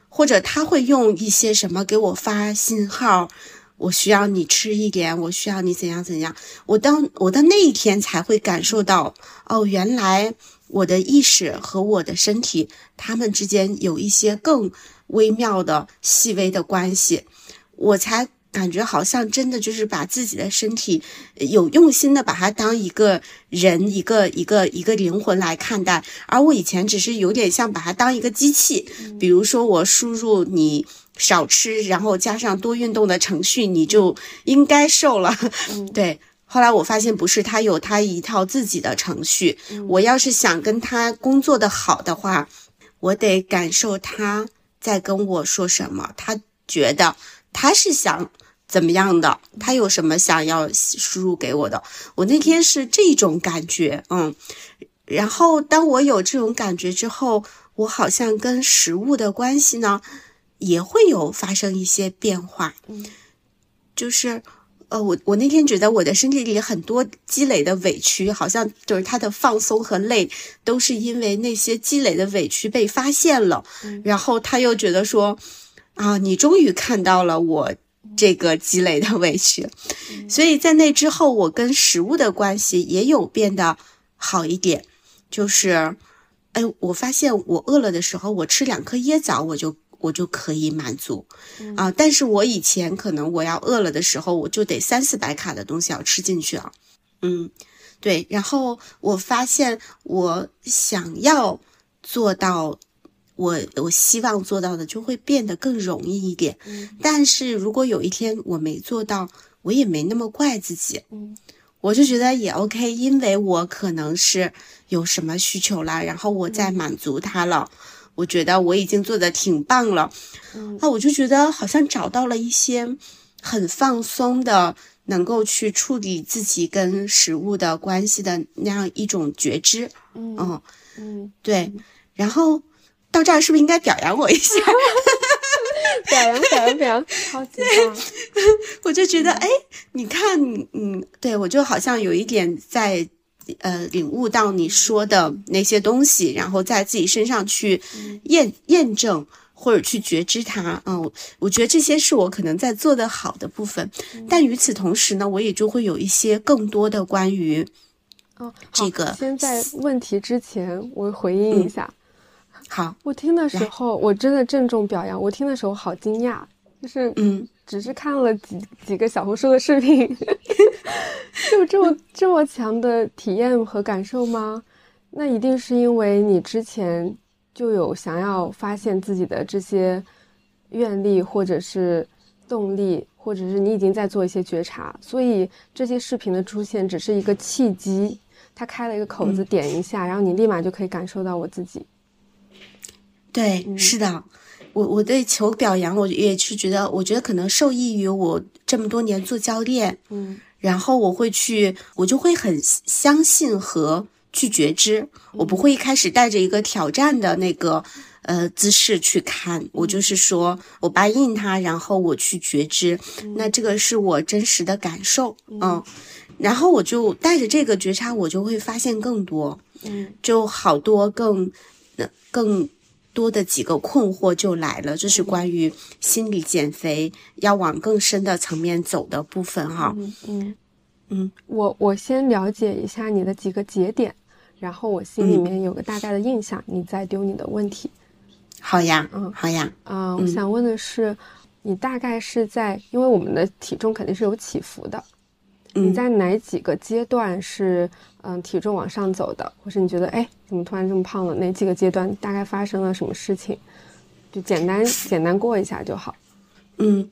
[SPEAKER 1] 或者他会用一些什么给我发信号？我需要你吃一点，我需要你怎样怎样。我当我的那一天才会感受到，哦，原来我的意识和我的身体，他们之间有一些更微妙的、细微的关系，我才。感觉好像真的就是把自己的身体有用心的把它当一个人、一个一个一个灵魂来看待，而我以前只是有点像把它当一个机器，比如说我输入你少吃，然后加上多运动的程序，你就应该瘦了。对，后来我发现不是，他有他一套自己的程序。我要是想跟他工作的好的话，我得感受他在跟我说什么，他觉得他是想。怎么样的？他有什么想要输入给我的？我那天是这种感觉，嗯。然后当我有这种感觉之后，我好像跟食物的关系呢，也会有发生一些变化。
[SPEAKER 2] 嗯，
[SPEAKER 1] 就是，呃，我我那天觉得我的身体里很多积累的委屈，好像就是他的放松和累，都是因为那些积累的委屈被发现了。然后他又觉得说，啊，你终于看到了我。这个积累的委屈，所以在那之后，我跟食物的关系也有变得好一点。就是，哎，我发现我饿了的时候，我吃两颗椰枣，我就我就可以满足啊。但是我以前可能我要饿了的时候，我就得三四百卡的东西要吃进去啊。嗯，对。然后我发现我想要做到。我我希望做到的就会变得更容易一点，但是如果有一天我没做到，我也没那么怪自己，
[SPEAKER 2] 嗯，
[SPEAKER 1] 我就觉得也 OK，因为我可能是有什么需求了，然后我在满足他了，我觉得我已经做的挺棒了，
[SPEAKER 2] 嗯，
[SPEAKER 1] 那我就觉得好像找到了一些很放松的，能够去处理自己跟食物的关系的那样一种觉知，
[SPEAKER 2] 嗯。嗯，
[SPEAKER 1] 对，然后。到这儿是不是应该表扬我一下？
[SPEAKER 2] 表扬表扬表扬，超级棒！
[SPEAKER 1] 我就觉得，哎，你看，嗯，对我就好像有一点在，呃，领悟到你说的那些东西，然后在自己身上去验验证或者去觉知它。嗯，我觉得这些是我可能在做的好的部分，但与此同时呢，我也就会有一些更多的关于。
[SPEAKER 2] 哦，
[SPEAKER 1] 这个
[SPEAKER 2] 先在问题之前，我回应一下。
[SPEAKER 1] 好，
[SPEAKER 2] 我听的时候，我真的郑重表扬。我听的时候好惊讶，就是
[SPEAKER 1] 嗯，
[SPEAKER 2] 只是看了几几个小红书的视频，就这么 这么强的体验和感受吗？那一定是因为你之前就有想要发现自己的这些愿力，或者是动力。或者是你已经在做一些觉察，所以这些视频的出现只是一个契机，它开了一个口子，点一下，然后你立马就可以感受到我自己。
[SPEAKER 1] 对，是的，我我对求表扬，我也是觉得，我觉得可能受益于我这么多年做教练，
[SPEAKER 2] 嗯，
[SPEAKER 1] 然后我会去，我就会很相信和去觉知，我不会一开始带着一个挑战的那个。呃，姿势去看，我就是说，我答应他，然后我去觉知，那这个是我真实的感受，嗯，然后我就带着这个觉察，我就会发现更多，
[SPEAKER 2] 嗯，
[SPEAKER 1] 就好多更，更多的几个困惑就来了，这是关于心理减肥要往更深的层面走的部分，哈，
[SPEAKER 2] 嗯嗯。
[SPEAKER 1] 嗯，
[SPEAKER 2] 我我先了解一下你的几个节点，然后我心里面有个大概的印象，你再丢你的问题。
[SPEAKER 1] 好呀，
[SPEAKER 2] 嗯，
[SPEAKER 1] 好呀，
[SPEAKER 2] 啊，我想问的是，你大概是在，因为我们的体重肯定是有起伏的，你在哪几个阶段是，嗯，体重往上走的，或是你觉得，哎，怎么突然这么胖了？哪几个阶段大概发生了什么事情？就简单简单过一下就好。
[SPEAKER 1] 嗯，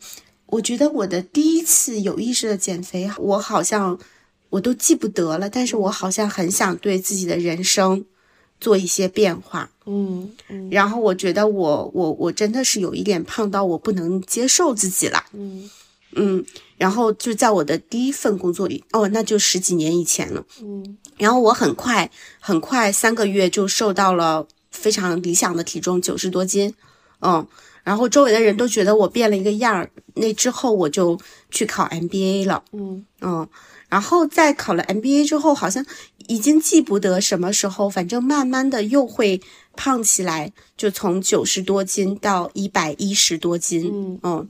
[SPEAKER 1] 我觉得我的第一次有意识的减肥，我好像我都记不得了，但是我好像很想对自己的人生。做一些变化，
[SPEAKER 2] 嗯，
[SPEAKER 1] 然后我觉得我我我真的是有一点胖到我不能接受自己了，
[SPEAKER 2] 嗯
[SPEAKER 1] 嗯，然后就在我的第一份工作里，哦，那就十几年以前了，
[SPEAKER 2] 嗯，
[SPEAKER 1] 然后我很快很快三个月就瘦到了非常理想的体重九十多斤，嗯，然后周围的人都觉得我变了一个样儿，那之后我就去考 MBA 了，
[SPEAKER 2] 嗯
[SPEAKER 1] 嗯。然后在考了 MBA 之后，好像已经记不得什么时候，反正慢慢的又会胖起来，就从九十多斤到一百一十多斤。
[SPEAKER 2] 嗯
[SPEAKER 1] 嗯，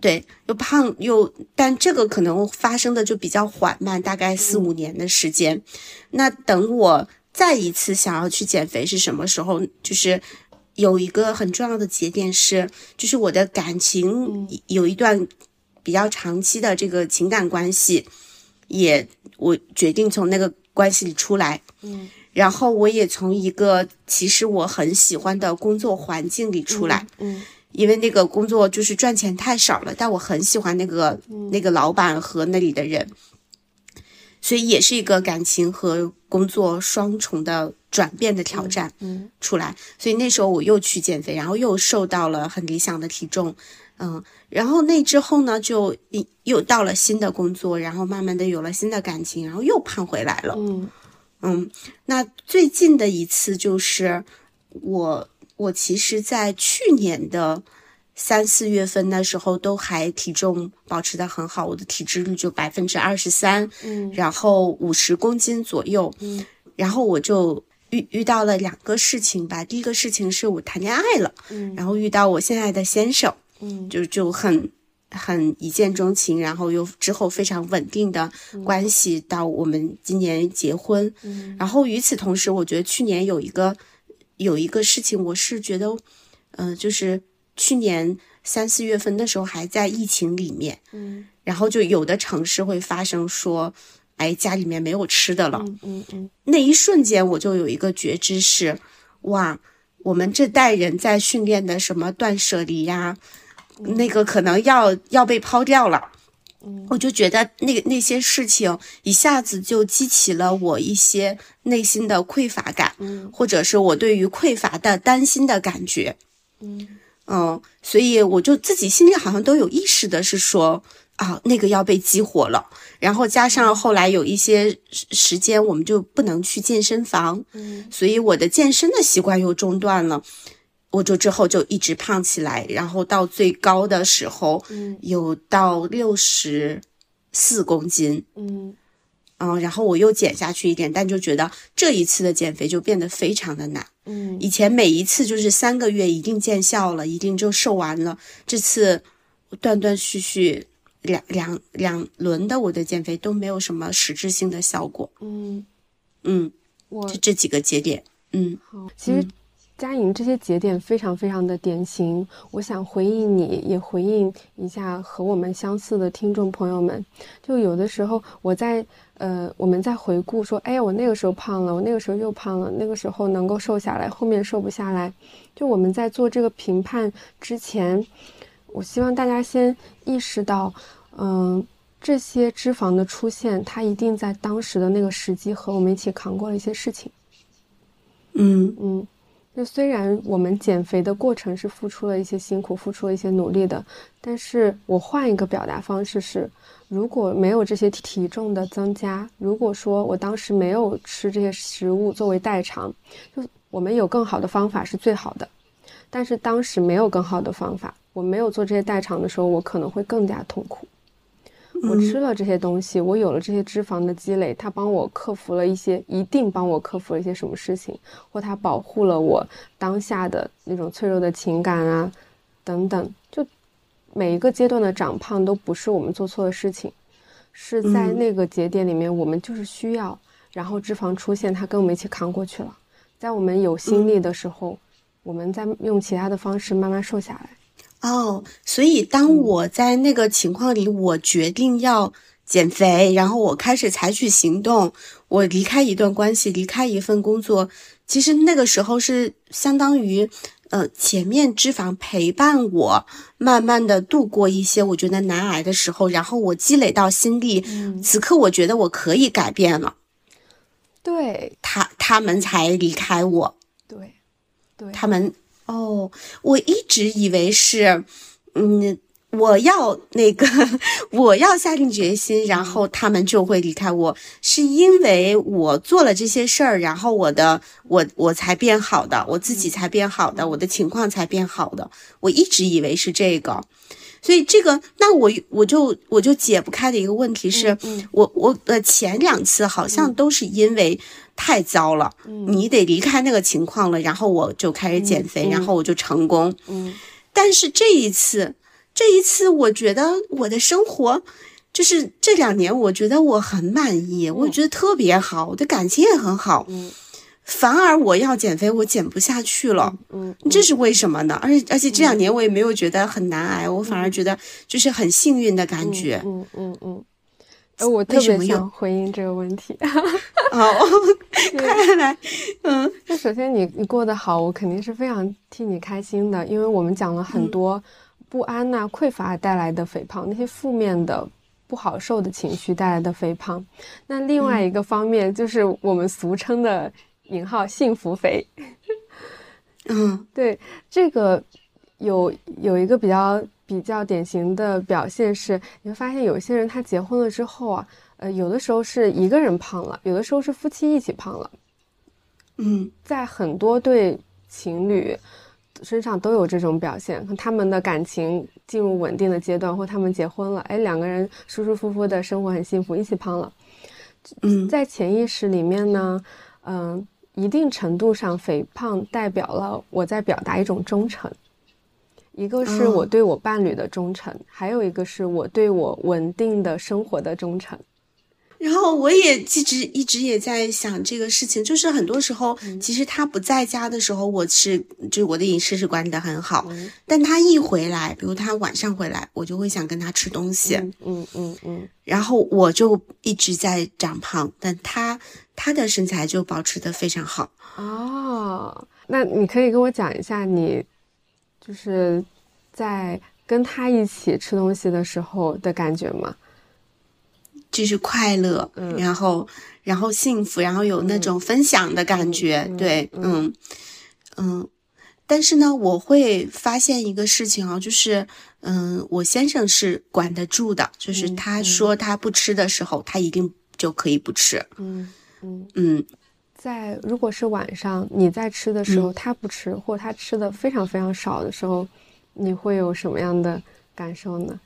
[SPEAKER 1] 对，又胖又，但这个可能发生的就比较缓慢，大概四五年的时间。那等我再一次想要去减肥是什么时候？就是有一个很重要的节点是，就是我的感情有一段比较长期的这个情感关系。也，我决定从那个关系里出来，
[SPEAKER 2] 嗯，
[SPEAKER 1] 然后我也从一个其实我很喜欢的工作环境里出来，
[SPEAKER 2] 嗯，
[SPEAKER 1] 因为那个工作就是赚钱太少了，但我很喜欢那个那个老板和那里的人，所以也是一个感情和工作双重的转变的挑战，
[SPEAKER 2] 嗯，
[SPEAKER 1] 出来，所以那时候我又去减肥，然后又瘦到了很理想的体重。嗯，然后那之后呢，就又到了新的工作，然后慢慢的有了新的感情，然后又胖回来了。
[SPEAKER 2] 嗯。
[SPEAKER 1] 嗯，那最近的一次就是我，我其实，在去年的三四月份的时候，都还体重保持的很好，我的体脂率就百分之二十三，
[SPEAKER 2] 嗯，
[SPEAKER 1] 然后五十公斤左右，
[SPEAKER 2] 嗯，
[SPEAKER 1] 然后我就遇遇到了两个事情吧，第一个事情是我谈恋爱了，
[SPEAKER 2] 嗯，
[SPEAKER 1] 然后遇到我现在的先生。
[SPEAKER 2] 嗯，
[SPEAKER 1] 就就很很一见钟情，然后又之后非常稳定的关系，到我们今年结婚。
[SPEAKER 2] 嗯，
[SPEAKER 1] 然后与此同时，我觉得去年有一个有一个事情，我是觉得，嗯，就是去年三四月份的时候还在疫情里面，
[SPEAKER 2] 嗯，
[SPEAKER 1] 然后就有的城市会发生说，哎，家里面没有吃的了。
[SPEAKER 2] 嗯嗯，
[SPEAKER 1] 那一瞬间我就有一个觉知是，哇，我们这代人在训练的什么断舍离呀？那个可能要要被抛掉了，我就觉得那那些事情一下子就激起了我一些内心的匮乏感，
[SPEAKER 2] 嗯，
[SPEAKER 1] 或者是我对于匮乏的担心的感觉，
[SPEAKER 2] 嗯。
[SPEAKER 1] 嗯，所以我就自己心里好像都有意识的是说啊，那个要被激活了，然后加上后来有一些时间我们就不能去健身房，
[SPEAKER 2] 嗯，
[SPEAKER 1] 所以我的健身的习惯又中断了。我就之后就一直胖起来，然后到最高的时候，
[SPEAKER 2] 嗯。
[SPEAKER 1] 有到六十四公斤，
[SPEAKER 2] 嗯。
[SPEAKER 1] 嗯，然后我又减下去一点，但就觉得这一次的减肥就变得非常的难。
[SPEAKER 2] 嗯。
[SPEAKER 1] 以前每一次就是三个月一定见效了，一定就瘦完了，这次断断续续两两两轮的我的减肥都没有什么实质性的效果。
[SPEAKER 2] 嗯，
[SPEAKER 1] 嗯，
[SPEAKER 2] 我
[SPEAKER 1] 就这几个节点，嗯。
[SPEAKER 2] 好，其实佳颖这些节点非常非常的典型。我想回应你，也回应一下和我们相似的听众朋友们。就有的时候我在呃，我们在回顾说，哎呀，我那个时候胖了，我那个时候又胖了，那个时候能够瘦下来，后面瘦不下来。就我们在做这个评判之前，我希望大家先意识到，嗯、这些脂肪的出现，它一定在当时的那个时机和我们一起扛过了一些事情。
[SPEAKER 1] 嗯
[SPEAKER 2] 嗯，就虽然我们减肥的过程是付出了一些辛苦，付出了一些努力的，但是我换一个表达方式是，如果没有这些体重的增加，如果说我当时没有吃这些食物作为代偿，就我们有更好的方法是最好的，但是当时没有更好的方法，我没有做这些代偿的时候，我可能会更加痛苦。我吃了这些东西，我有了这些脂肪的积累，它帮我克服了一些，一定帮我克服了一些什么事情，或它保护了我当下的那种脆弱的情感啊，等等。就每一个阶段的长胖都不是我们做错的事情，是在
[SPEAKER 1] 嗯
[SPEAKER 2] 那个节点里面，我们就是需要，然后脂肪出现，它跟我们一起扛过去了。在我们有心力的时候，我们再用其他的方式慢慢瘦下来。
[SPEAKER 1] 哦，所以当我在那个情况里，我决定要减肥，然后我开始采取行动，我离开一段关系，离开一份工作，其实那个时候是相当于，呃，前面脂肪陪伴我，慢慢的度过一些我觉得难挨的时候，然后我积累到心力，
[SPEAKER 2] 嗯。
[SPEAKER 1] 此刻我觉得我可以改变了，
[SPEAKER 2] 对。
[SPEAKER 1] 他他们才离开我。
[SPEAKER 2] 对对，
[SPEAKER 1] 他们哦，我一直以为是，嗯，我要那个，我要下定决心，然后他们就会离开我，是因为我做了这些事儿，然后我的我我才变好的，我自己才变好的，我的情况才变好的，我一直以为是这个。所以这个，那我我就我就解不开的一个问题是，
[SPEAKER 2] 嗯
[SPEAKER 1] 我我呃前两次好像都是因为太糟了，
[SPEAKER 2] 嗯
[SPEAKER 1] 你得离开那个情况了，然后我就开始减肥，
[SPEAKER 2] 嗯
[SPEAKER 1] 然后我就成功。
[SPEAKER 2] 嗯
[SPEAKER 1] 但是这一次，这一次我觉得我的生活。就是这两年，我觉得我很满意，我觉得特别好，我的感情也很好。
[SPEAKER 2] 嗯
[SPEAKER 1] 反而我要减肥，我减不下去了。
[SPEAKER 2] 嗯，
[SPEAKER 1] 这是为什么呢？而且而且这两年我也没有觉得很难挨，我反而觉得就是很幸运的感觉。
[SPEAKER 2] 嗯嗯嗯。呃，我特别想回应这个问题。
[SPEAKER 1] 哦，快来，嗯。
[SPEAKER 2] 那首先你你过得好，我肯定是非常替你开心的，因为我们讲了很多不安呐、匮乏带来的肥胖，那些负面的不好受的情绪带来的肥胖。那另外一个方面就是我们俗称的引号幸福肥。
[SPEAKER 1] 嗯。
[SPEAKER 2] 对这个有有一个比较比较典型的表现是，你会发现有些人他结婚了之后啊，呃，有的时候是一个人胖了，有的时候是夫妻一起胖了。
[SPEAKER 1] 嗯
[SPEAKER 2] 在很多对情侣身上都有这种表现，他们的感情进入稳定的阶段，或他们结婚了，哎，两个人舒舒服服的生活很幸福，一起胖了。
[SPEAKER 1] 嗯
[SPEAKER 2] 在潜意识里面呢，嗯、一定程度上，肥胖代表了我在表达一种忠诚。一个是我
[SPEAKER 1] 哦
[SPEAKER 2] 对我伴侣的忠诚，还有一个是我对我稳定的生活的忠诚。
[SPEAKER 1] 然后我也一直一直也在想这个事情，就是很多时候，
[SPEAKER 2] 嗯
[SPEAKER 1] 其实他不在家的时候，我是就是我的饮食是管理的很好，
[SPEAKER 2] 嗯
[SPEAKER 1] 但他一回来，比如他晚上回来，我就会想跟他吃东西，
[SPEAKER 2] 嗯嗯嗯嗯
[SPEAKER 1] 然后我就一直在长胖，但他他的身材就保持的非常好。
[SPEAKER 2] 哦，那你可以跟我讲一下你就是在跟他一起吃东西的时候的感觉吗？
[SPEAKER 1] 就是快乐，
[SPEAKER 2] 嗯。
[SPEAKER 1] 然后然后幸福，然后有那种分享的感觉，
[SPEAKER 2] 嗯
[SPEAKER 1] 对，
[SPEAKER 2] 嗯
[SPEAKER 1] 嗯。嗯。但是呢，我会发现一个事情啊，就是，嗯，我先生是管得住的，就是他说他不吃的时候，他一定就可以不吃，
[SPEAKER 2] 嗯嗯，
[SPEAKER 1] 嗯，
[SPEAKER 2] 在如果是晚上你在吃的时候，他不吃，或他吃的非常非常少的时候，你会有什么样的感受呢？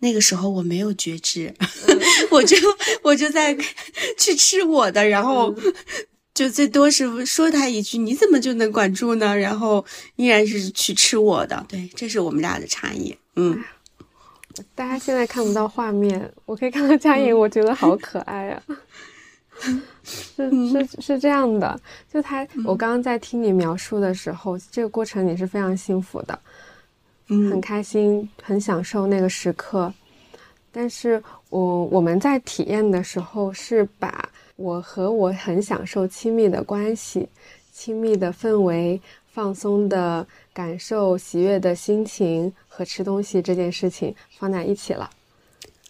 [SPEAKER 1] 那个时候我没有觉知，我就我就在 去吃我的，然后就最多是说他一句：“你怎么就能管住呢？”然后依然是去吃我的。对，这是我们俩的差异。嗯，
[SPEAKER 2] 大家现在看不到画面，我可以看到佳颖，我觉得好 可爱啊。是是是这样的，就他，我刚刚在听你描述的时候，这个过程你是非常幸福的。很开心，很享受那个时刻，但是我我们在体验的时候是把我和我很享受亲密的关系、亲密的氛围、放松的感受、喜悦的心情和吃东西这件事情放在一起了。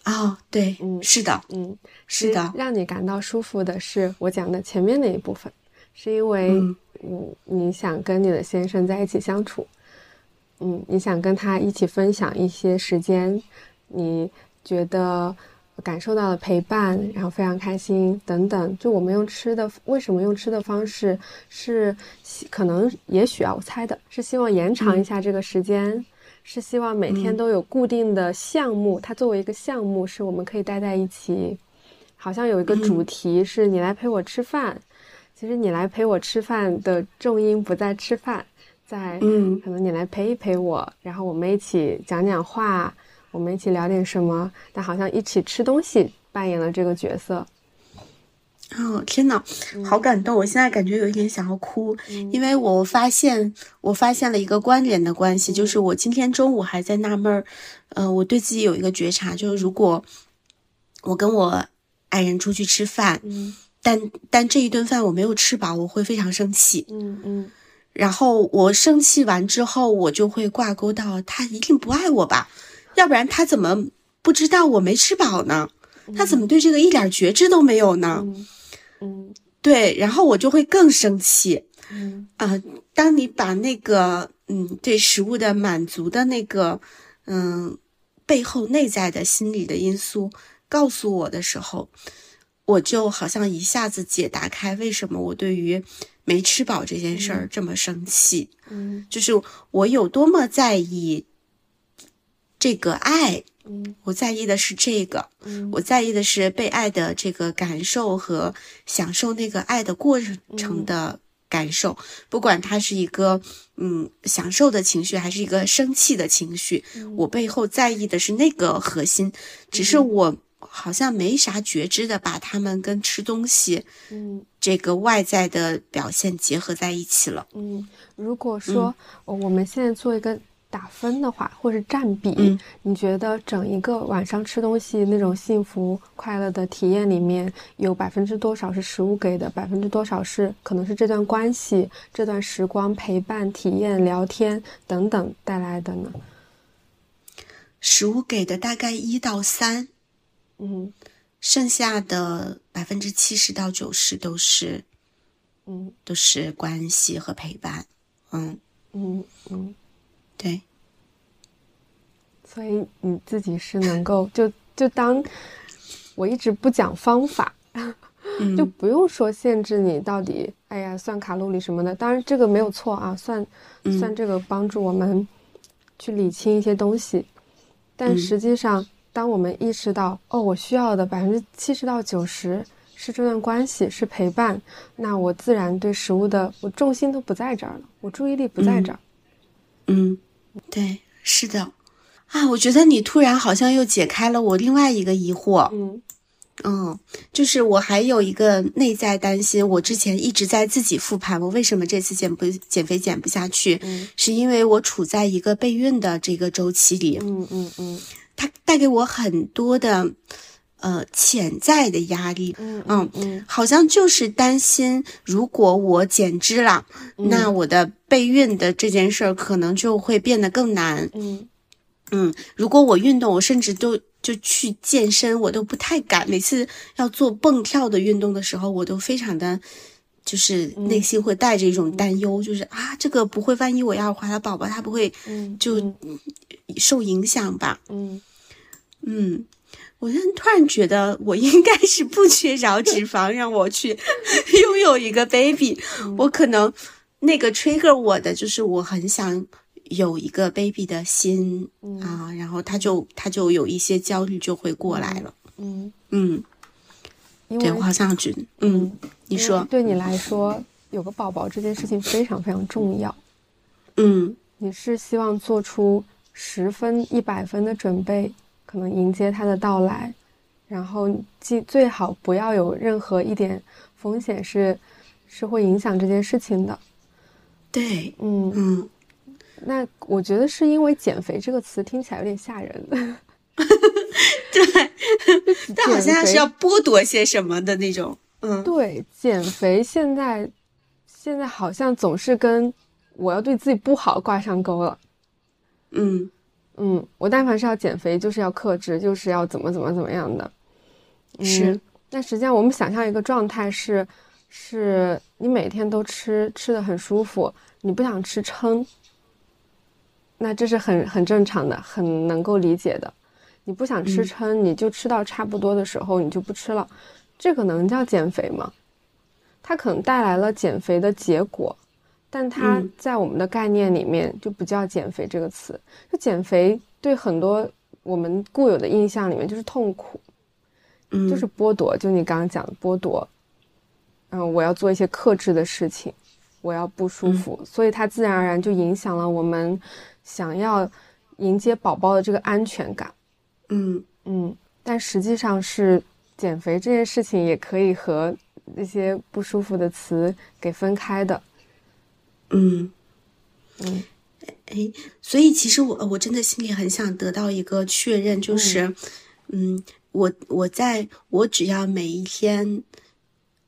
[SPEAKER 1] 哦，对，嗯，是的，嗯，是的，
[SPEAKER 2] 让你感到舒服的是我讲的前面那一部分，是因为嗯，你想跟你的先生在一起相处。嗯，你想跟他一起分享一些时间，你觉得感受到了陪伴，然后非常开心等等。就我们用吃的，为什么用吃的方式？是可能也许啊，我猜的是希望延长一下这个时间，是希望每天都有固定的项目。它作为一个项目，是我们可以待在一起，好像有一个主题是你来陪我吃饭。其实你来陪我吃饭的重音不在吃饭。在，嗯，可能你来陪一陪我，然后我们一起讲讲话，我们一起聊点什么，但好像一起吃东西扮演了这个角色。
[SPEAKER 1] 哦，天呐，好感动！我现在感觉有一点想要哭，因为我发现我发现了一个关联的关系，就是我今天中午还在纳闷儿，呃，我对自己有一个觉察，就是如果我跟我爱人出去吃饭，嗯，但但这一顿饭我没有吃饱，我会非常生气，
[SPEAKER 2] 嗯嗯。
[SPEAKER 1] 然后我生气完之后，我就会挂钩到他一定不爱我吧，要不然他怎么不知道我没吃饱呢？他怎么对这个一点觉知都没有
[SPEAKER 2] 呢？嗯，
[SPEAKER 1] 对，然后我就会更生气。嗯啊，当你把那个嗯对食物的满足的那个嗯背后内在的心理的因素告诉我的时候，我就好像一下子解答开为什么我对于。没吃饱这件事儿这么生气，
[SPEAKER 2] 嗯，
[SPEAKER 1] 就是我有多么在意这个爱，
[SPEAKER 2] 嗯，
[SPEAKER 1] 我在意的是这个，嗯，我在意的是被爱的这个感受和享受那个爱的过程的感受，不管它是一个嗯享受的情绪，还是一个生气的情绪，我背后在意的是那个核心，只是我。好像没啥觉知的，把他们跟吃东西，
[SPEAKER 2] 嗯，
[SPEAKER 1] 这个外在的表现结合在一起了。
[SPEAKER 2] 嗯，如果说我们现在做一个打分的话，或是占比，你觉得整一个晚上吃东西那种幸福快乐的体验里面有百分之多少是食物给的，百分之多少是可能是这段关系、这段时光陪伴、体验、聊天等等带来的呢？
[SPEAKER 1] 食物给的大概一到三。
[SPEAKER 2] 嗯，
[SPEAKER 1] 剩下的百分之七十到九十都是，
[SPEAKER 2] 嗯，
[SPEAKER 1] 都是关系和陪伴，
[SPEAKER 2] 嗯。嗯嗯，
[SPEAKER 1] 对。
[SPEAKER 2] 所以你自己是能够 就就当我一直不讲方法，就不用说限制你到底，哎呀，算卡路里什么的。当然这个没有错啊，算算这个帮助我们去理清一些东西，但实际上。当我们意识到，哦，我需要的百分之七十到九十是这段关系，是陪伴，那我自然对食物的我重心都不在这儿了，我注意力不在这儿。
[SPEAKER 1] 嗯，对，是的，啊，我觉得你突然好像又解开了我另外一个疑惑。
[SPEAKER 2] 嗯
[SPEAKER 1] 嗯，就是我还有一个内在担心，我之前一直在自己复盘，我为什么这次减不减肥减不下去？
[SPEAKER 2] 嗯，
[SPEAKER 1] 是因为我处在一个备孕的这个周期里。
[SPEAKER 2] 嗯嗯嗯。
[SPEAKER 1] 它带给我很多的，呃，潜在的压力。
[SPEAKER 2] 嗯嗯嗯，
[SPEAKER 1] 好像就是担心，如果我减脂了，那我的备孕的这件事儿可能就会变得更难。
[SPEAKER 2] 嗯
[SPEAKER 1] 嗯，如果我运动，我甚至都就去健身，我都不太敢。每次要做蹦跳的运动的时候，我都非常的，就是内心会带着一种担忧，就是啊，这个不会，万一我要怀了宝宝，他不会就受影响吧？
[SPEAKER 2] 嗯。
[SPEAKER 1] 嗯，我现在突然觉得我应该是不缺少脂肪，让我去 拥有一个 baby。我可能那个 trigger 我的就是我很想有一个 baby 的心啊，然后他就他就有一些焦虑就会过来了。
[SPEAKER 2] 嗯
[SPEAKER 1] 嗯，对我好像觉得，嗯，你说
[SPEAKER 2] 对你来说有个宝宝这件事情非常非常重要。
[SPEAKER 1] 嗯，
[SPEAKER 2] 你是希望做出十分一百分的准备，可能迎接他的到来，然后既最好不要有任何一点风险是是会影响这件事情的。
[SPEAKER 1] 对，
[SPEAKER 2] 嗯
[SPEAKER 1] 嗯，
[SPEAKER 2] 那我觉得是因为减肥这个词听起来有点吓人。
[SPEAKER 1] 对，但好像是要剥夺些什么的那种。嗯，
[SPEAKER 2] 对，减肥现在现在好像总是跟我要对自己不好挂上钩了。
[SPEAKER 1] 嗯
[SPEAKER 2] 嗯，我但凡是要减肥，就是要克制，就是要怎么怎么怎么样的。
[SPEAKER 1] 是。
[SPEAKER 2] 那实际上我们想象一个状态是，是你每天都吃吃的很舒服，你不想吃撑。那这是很很正常的，很能够理解的。你不想吃撑，你就吃到差不多的时候，你就不吃了。这个能叫减肥吗？它可能带来了减肥的结果，但它在我们的概念里面就不叫减肥这个词。就减肥对很多我们固有的印象里面就是痛苦，
[SPEAKER 1] 嗯，
[SPEAKER 2] 就是剥夺。就你刚刚讲的剥夺，嗯，我要做一些克制的事情，我要不舒服，所以它自然而然就影响了我们想要迎接宝宝的这个安全感。
[SPEAKER 1] 嗯
[SPEAKER 2] 嗯，但实际上是减肥这件事情也可以和那些不舒服的词给分开的。
[SPEAKER 1] 嗯。
[SPEAKER 2] 嗯，
[SPEAKER 1] 哎，所以其实我我真的心里很想得到一个确认，就是，嗯，我我在我只要每一天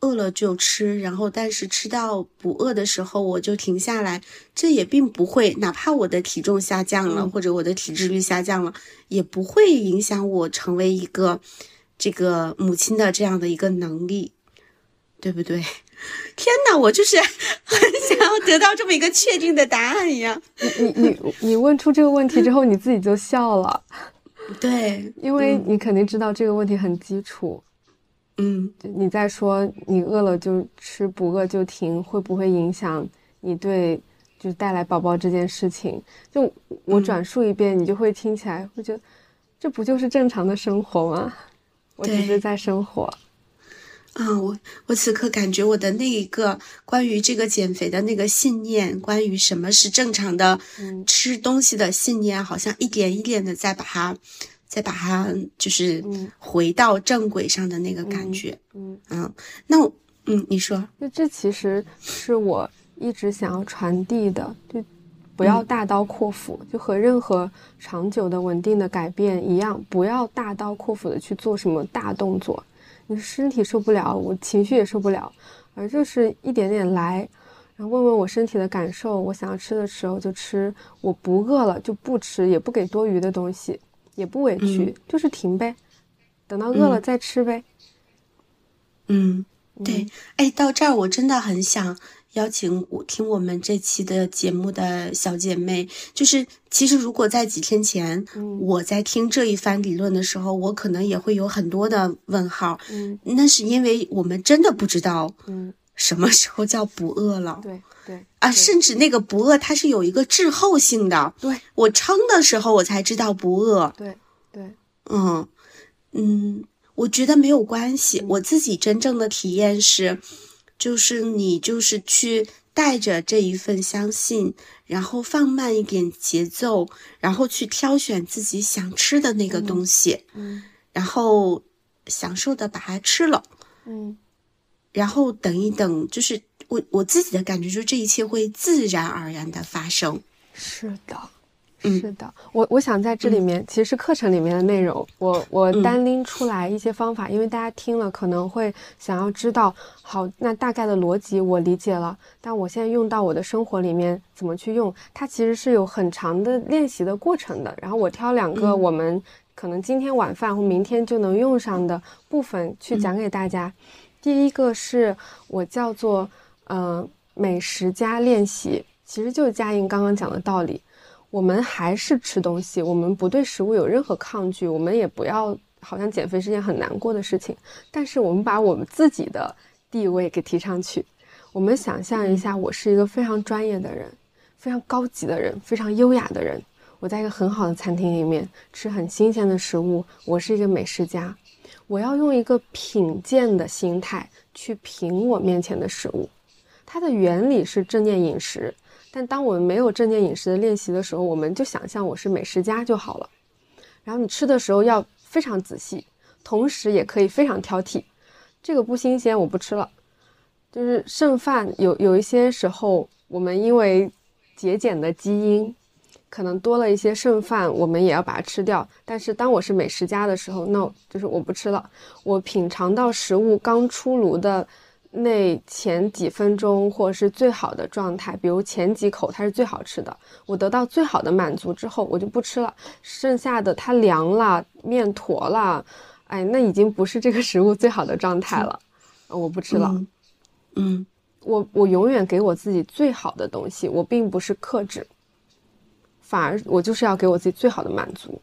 [SPEAKER 1] 饿了就吃，然后但是吃到不饿的时候我就停下来，这也并不会，哪怕我的体重下降了，或者我的体脂率下降了，也不会影响我成为一个这个母亲的这样的一个能力，对不对？天哪，我就是 很想要得到这么一个确定的答案一样。
[SPEAKER 2] 你你你你问出这个问题之后，你自己就笑了。
[SPEAKER 1] 对，
[SPEAKER 2] 因为你肯定知道这个问题很基础。
[SPEAKER 1] 嗯，
[SPEAKER 2] 你在说你饿了就吃，不饿就停，会不会影响你对就带来宝宝这件事情？就我转述一遍，你就会听起来会觉得，这不就是正常的生活吗？我只是在生活。
[SPEAKER 1] 啊，我我此刻感觉我的那一个关于这个减肥的那个信念，关于什么是正常的吃东西的信念，好像一点一点的在把它，再把它就是回到正轨上的那个感觉。
[SPEAKER 2] 嗯
[SPEAKER 1] 嗯，那嗯，你说，
[SPEAKER 2] 就这其实是我一直想要传递的，就不要大刀阔斧，就和任何长久的稳定的改变一样，不要大刀阔斧的去做什么大动作。你身体受不了，我情绪也受不了，而就是一点点来，然后问问我身体的感受，我想要吃的时候就吃，我不饿了就不吃，也不给多余的东西，也不委屈，就是停呗，等到饿了再吃呗。
[SPEAKER 1] 嗯，对，哎，到这儿我真的很想邀请我听我们这期的节目的小姐妹，就是其实如果在几天前，我在听这一番理论的时候，我可能也会有很多的问号，
[SPEAKER 2] 嗯，
[SPEAKER 1] 那是因为我们真的不知道，
[SPEAKER 2] 嗯，
[SPEAKER 1] 什么时候叫不饿了，
[SPEAKER 2] 对对
[SPEAKER 1] 啊，甚至那个不饿它是有一个滞后性的，
[SPEAKER 2] 对。
[SPEAKER 1] 我撑的时候我才知道不饿，
[SPEAKER 2] 对对，
[SPEAKER 1] 嗯嗯。我觉得没有关系，我自己真正的体验是，就是你就是去带着这一份相信，然后放慢一点节奏，然后去挑选自己想吃的那个东西，
[SPEAKER 2] 嗯，
[SPEAKER 1] 然后享受的把它吃了，
[SPEAKER 2] 嗯，
[SPEAKER 1] 然后等一等，就是我我自己的感觉，就是这一切会自然而然的发生。
[SPEAKER 2] 是的。是的，我我想在这里面，其实课程里面的内容，我我单拎出来一些方法，因为大家听了可能会想要知道，好，那大概的逻辑我理解了，但我现在用到我的生活里面怎么去用，它其实是有很长的练习的过程的。然后我挑两个我们可能今天晚饭或明天就能用上的部分去讲给大家。第一个是我叫做呃美食加练习，其实就是佳莹刚刚讲的道理。我们还是吃东西，我们不对食物有任何抗拒，我们也不要好像减肥是件很难过的事情。但是我们把我们自己的地位给提上去，我们想象一下，我是一个非常专业的人，非常高级的人，非常优雅的人。我在一个很好的餐厅里面吃很新鲜的食物，我是一个美食家。我要用一个品鉴的心态去品我面前的食物，它的原理是正念饮食。但当我们没有正念饮食的练习的时候，我们就想象我是美食家就好了。然后你吃的时候要非常仔细，同时也可以非常挑剔。这个不新鲜，我不吃了。就是剩饭有有一些时候，我们因为节俭的基因。可能多了一些剩饭，我们也要把它吃掉。但是当我是美食家的时候，no，就是我不吃了。我品尝到食物刚出炉的那前几分钟，或者是最好的状态，比如前几口它是最好吃的，我得到最好的满足之后，我就不吃了。剩下的它凉了，面坨了，哎，那已经不是这个食物最好的状态了，我不吃了。
[SPEAKER 1] 嗯，
[SPEAKER 2] 我我永远给我自己最好的东西，我并不是克制。反而我就是要给我自己最好的满足，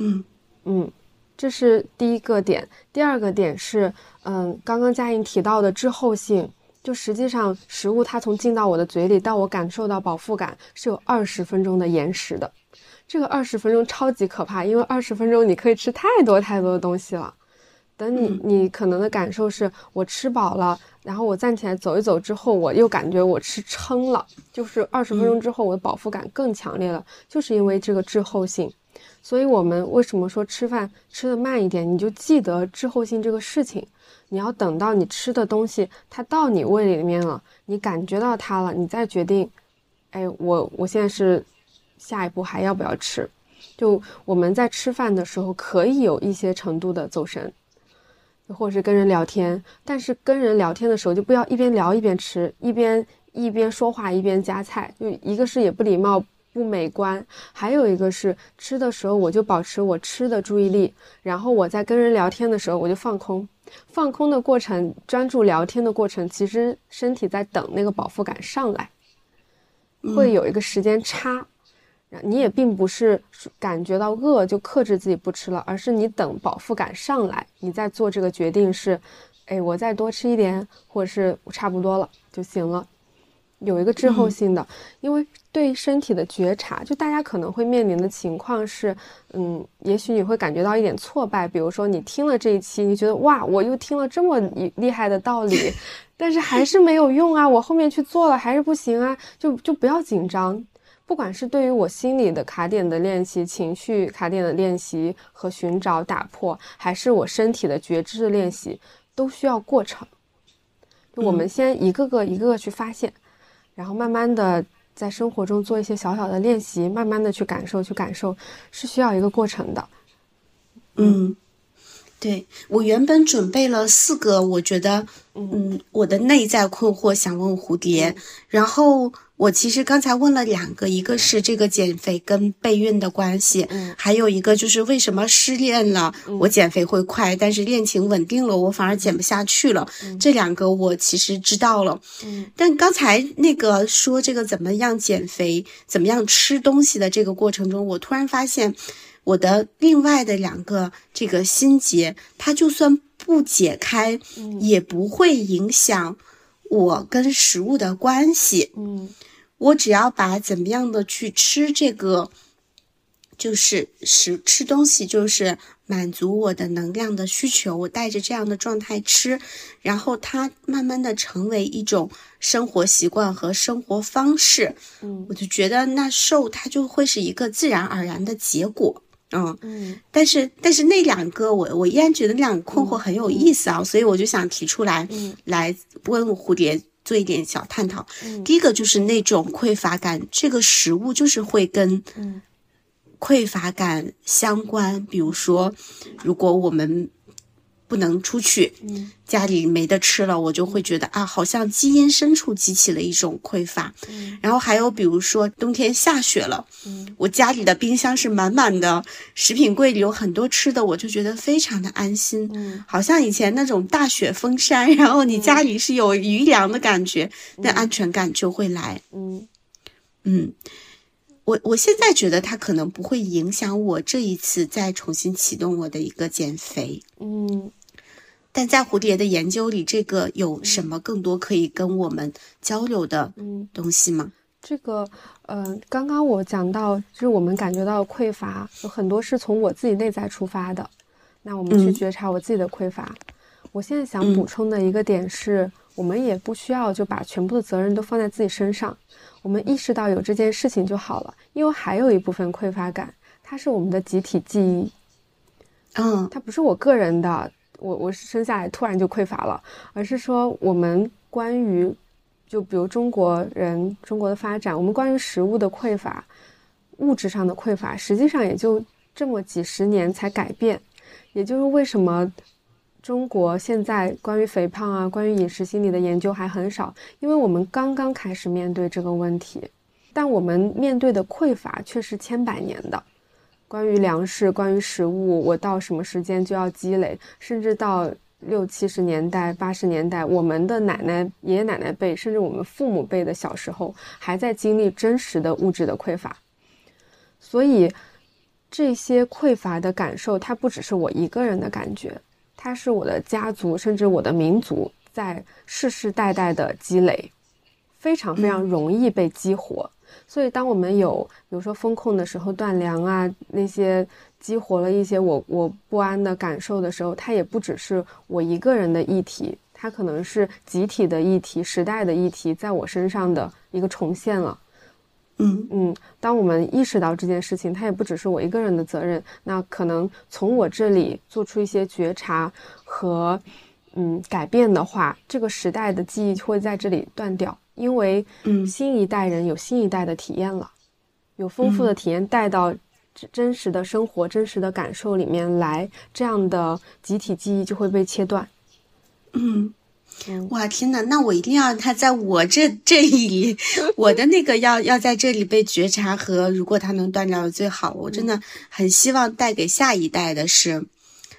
[SPEAKER 1] 嗯
[SPEAKER 2] 嗯，这是第一个点。第二个点是，嗯，刚刚佳颖提到的滞后性，就实际上食物它从进到我的嘴里到我感受到饱腹感是有二十分钟的延时的。这个二十分钟超级可怕，因为二十分钟你可以吃太多太多的东西了。等你你可能的感受是我吃饱了。然后我站起来走一走之后，我又感觉我吃撑了，就是二十分钟之后我的饱腹感更强烈了，就是因为这个滞后性。所以我们为什么说吃饭吃的慢一点？你就记得滞后性这个事情，你要等到你吃的东西它到你胃里面了，你感觉到它了，你再决定，哎，我我现在是下一步还要不要吃？就我们在吃饭的时候可以有一些程度的走神。或者是跟人聊天，但是跟人聊天的时候就不要一边聊一边吃，一边一边说话一边夹菜，就一个是也不礼貌不美观，还有一个是吃的时候我就保持我吃的注意力，然后我在跟人聊天的时候我就放空，放空的过程专注聊天的过程，其实身体在等那个饱腹感上来，会有一个时间差。你也并不是感觉到饿就克制自己不吃了，而是你等饱腹感上来，你再做这个决定是，哎，我再多吃一点，或者是差不多了就行了。有一个滞后性的，因为对身体的觉察，就大家可能会面临的情况是，嗯，也许你会感觉到一点挫败，比如说你听了这一期，你觉得哇，我又听了这么厉害的道理，但是还是没有用啊，我后面去做了还是不行啊，就就不要紧张。不管是对于我心里的卡点的练习、情绪卡点的练习和寻找打破，还是我身体的觉知的练习，都需要过程。就我们先一个个、一个个去发现，然后慢慢的在生活中做一些小小的练习，慢慢的去感受、去感受，是需要一个过程的。
[SPEAKER 1] 嗯。对我原本准备了四个，我觉得，嗯，我的内在困惑想问蝴蝶。然后我其实刚才问了两个，一个是这个减肥跟备孕的关系，嗯，还有一个就是为什么失恋了我减肥会快，但是恋情稳定了我反而减不下去了。这两个我其实知道了，嗯，但刚才那个说这个怎么样减肥，怎么样吃东西的这个过程中，我突然发现。我的另外的两个这个心结，它就算不解开，也不会影响我跟食物的关系。
[SPEAKER 2] 嗯，
[SPEAKER 1] 我只要把怎么样的去吃这个，就是食吃东西，就是满足我的能量的需求。我带着这样的状态吃，然后它慢慢的成为一种生活习惯和生活方式。
[SPEAKER 2] 嗯，
[SPEAKER 1] 我就觉得那瘦它就会是一个自然而然的结果。
[SPEAKER 2] 嗯
[SPEAKER 1] 嗯，但是但是那两个我我依然觉得那两个困惑很有意思啊，所以我就想提出来，来问蝴蝶做一点小探讨。第一个就是那种匮乏感，这个食物就是会跟匮乏感相关，比如说如果我们。不能出去，家里没得吃了，我就会觉得啊，好像基因深处激起了一种匮乏。然后还有比如说冬天下雪了，我家里的冰箱是满满的，食品柜里有很多吃的，我就觉得非常的安心。好像以前那种大雪封山，然后你家里是有余粮的感觉，那安全感就会来。
[SPEAKER 2] 嗯。
[SPEAKER 1] 嗯，我我现在觉得它可能不会影响我这一次再重新启动我的一个减肥。
[SPEAKER 2] 嗯，
[SPEAKER 1] 但在蝴蝶的研究里，这个有什么更多可以跟我们交流的东西吗？
[SPEAKER 2] 这个，呃，刚刚我讲到，就是我们感觉到匮乏，有很多是从我自己内在出发的。那我们去觉察我自己的匮乏。我现在想补充的一个点是，我们也不需要就把全部的责任都放在自己身上。我们意识到有这件事情就好了，因为还有一部分匮乏感，它是我们的集体记忆。
[SPEAKER 1] 嗯，
[SPEAKER 2] 它不是我个人的，我我是生下来突然就匮乏了，而是说我们关于。就比如中国人中国的发展，我们关于食物的匮乏、物质上的匮乏，实际上也就这么几十年才改变。也就是为什么中国现在关于肥胖啊、关于饮食心理的研究还很少，因为我们刚刚开始面对这个问题，但我们面对的匮乏却是千百年的。关于粮食、关于食物，我到什么时间就要积累，甚至到。六七十年代、八十年代，我们的奶奶、爷爷奶奶辈，甚至我们父母辈的小时候，还在经历真实的物质的匮乏。所以，这些匮乏的感受，它不只是我一个人的感觉，它是我的家族，甚至我的民族在世世代代的积累，非常非常容易被激活。所以，当我们有，比如说风控的时候断粮啊，那些。激活了一些我我不安的感受的时候，它也不只是我一个人的议题，它可能是集体的议题、时代的议题，在我身上的一个重现了。
[SPEAKER 1] 嗯
[SPEAKER 2] 嗯，当我们意识到这件事情，它也不只是我一个人的责任，那可能从我这里做出一些觉察和嗯改变的话，这个时代的记忆会在这里断掉，因为
[SPEAKER 1] 嗯
[SPEAKER 2] 新一代人有新一代的体验了，有丰富的体验带到。真实的生活、真实的感受里面来，这样的集体记忆就会被切断。
[SPEAKER 1] 嗯，哇，天呐！那我一定要他在我这这里，我的那个要要在这里被觉察和，如果他能断掉最好。我真的很希望带给下一代的是。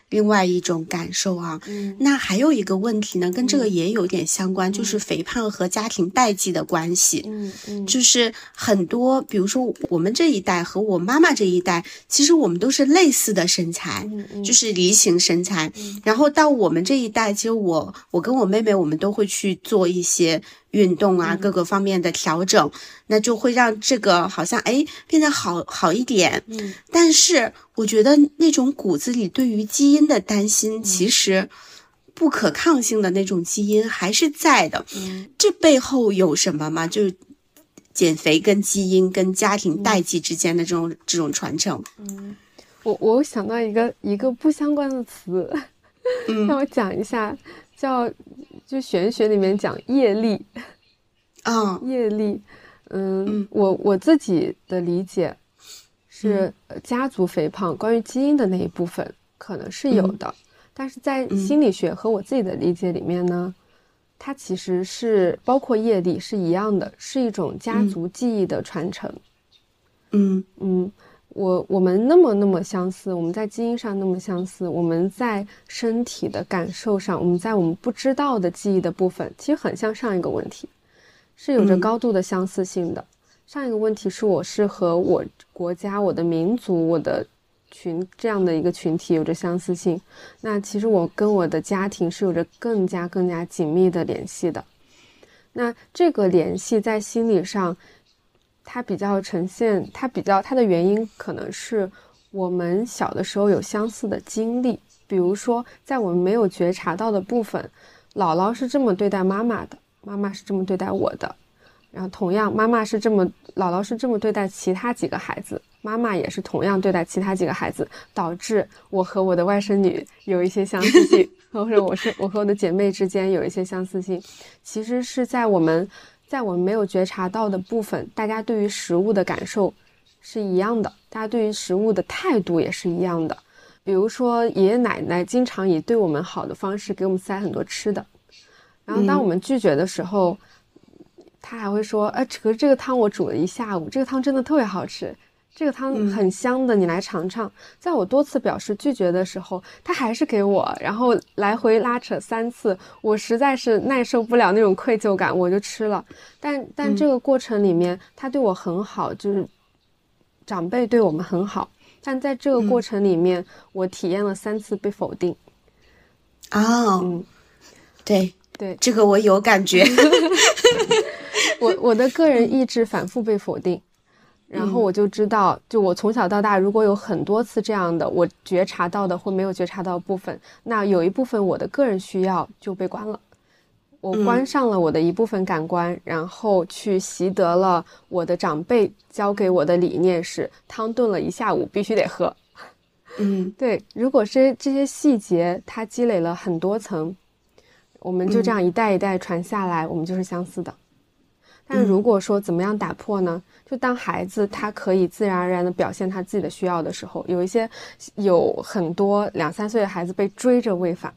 [SPEAKER 1] 另外一种感受啊，那还有一个问题呢，跟这个也有点相关，就是肥胖和家庭代际的关系。
[SPEAKER 2] 嗯嗯，
[SPEAKER 1] 就是很多，比如说我们这一代和我妈妈这一代，其实我们都是类似的身材，就是梨形身材。然后到我们这一代，其实我我跟我妹妹，我们都会去做一些。运动啊，各个方面的调整，那就会让这个好像哎变得好好一点。
[SPEAKER 2] 嗯，
[SPEAKER 1] 但是我觉得那种骨子里对于基因的担心，其实不可抗性的那种基因还是在的。
[SPEAKER 2] 嗯，
[SPEAKER 1] 这背后有什么吗？就是减肥跟基因跟家庭代际之间的这种这种传承。
[SPEAKER 2] 嗯，我我想到一个一个不相关的词，让我讲一下，叫。就玄学里面讲业力，
[SPEAKER 1] 啊，
[SPEAKER 2] 业力，嗯，我我自己的理解是，家族肥胖关于基因的那一部分可能是有的，但是在心理学和我自己的理解里面呢，它其实是包括业力是一样的，是一种家族记忆的传承，
[SPEAKER 1] 嗯。
[SPEAKER 2] 嗯。我我们那么那么相似，我们在基因上那么相似，我们在身体的感受上，我们在我们不知道的记忆的部分，其实很像上一个问题，是有着高度的相似性的。上一个问题是我是和我国家、我的民族、我的群这样的一个群体有着相似性，那其实我跟我的家庭是有着更加更加紧密的联系的。那这个联系在心理上。它比较呈现，它比较它的原因可能是我们小的时候有相似的经历，比如说在我们没有觉察到的部分，姥姥是这么对待妈妈的，妈妈是这么对待我的，然后同样妈妈是这么，姥姥是这么对待其他几个孩子，妈妈也是同样对待其他几个孩子，导致我和我的外甥女有一些相似性，或者我是我和我的姐妹之间有一些相似性，其实是在我们。在我们没有觉察到的部分，大家对于食物的感受是一样的，大家对于食物的态度也是一样的。比如说，爷爷奶奶经常以对我们好的方式给我们塞很多吃的，然后当我们拒绝的时候，他还会说：“哎，可是这个汤我煮了一下午，这个汤真的特别好吃。”这个汤很香的，你来尝尝。在我多次表示拒绝的时候，他还是给我，然后来回拉扯三次，我实在是耐受不了那种愧疚感，我就吃了。但但这个过程里面，他对我很好，就是长辈对我们很好，但在这个过程里面，我体验了三次被否定。
[SPEAKER 1] 哦，
[SPEAKER 2] 嗯，
[SPEAKER 1] 对
[SPEAKER 2] 对，
[SPEAKER 1] 这个我有感觉。
[SPEAKER 2] 我我的个人意志反复被否定，然后我就知道，就我从小到大，如果有很多次这样的，我觉察到的或没有觉察到的部分，那有一部分我的个人需要就被关了。我关上了我的一部分感官，然后去习得了我的长辈教给我的理念是：汤炖了一下午，必须得喝。
[SPEAKER 1] 嗯，
[SPEAKER 2] 对。如果是这些细节，它积累了很多层，我们就这样一代一代传下来，我们就是相似的。但如果说怎么样打破呢？就当孩子他可以自然而然的表现他自己的需要的时候，有一些有很多两三岁的孩子被追着喂饭。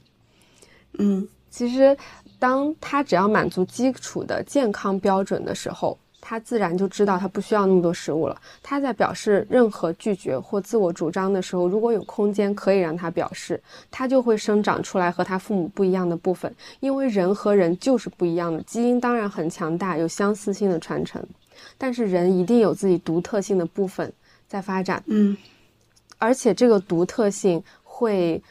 [SPEAKER 1] 嗯，
[SPEAKER 2] 其实。当他只要满足基础的健康标准的时候，他自然就知道他不需要那么多食物了。他在表示任何拒绝或自我主张的时候，如果有空间可以让他表示，他就会生长出来和他父母不一样的部分。因为人和人就是不一样的，基因当然很强大，有相似性的传承，但是人一定有自己独特性的部分在发展。
[SPEAKER 1] 嗯，
[SPEAKER 2] 而且这个独特性会，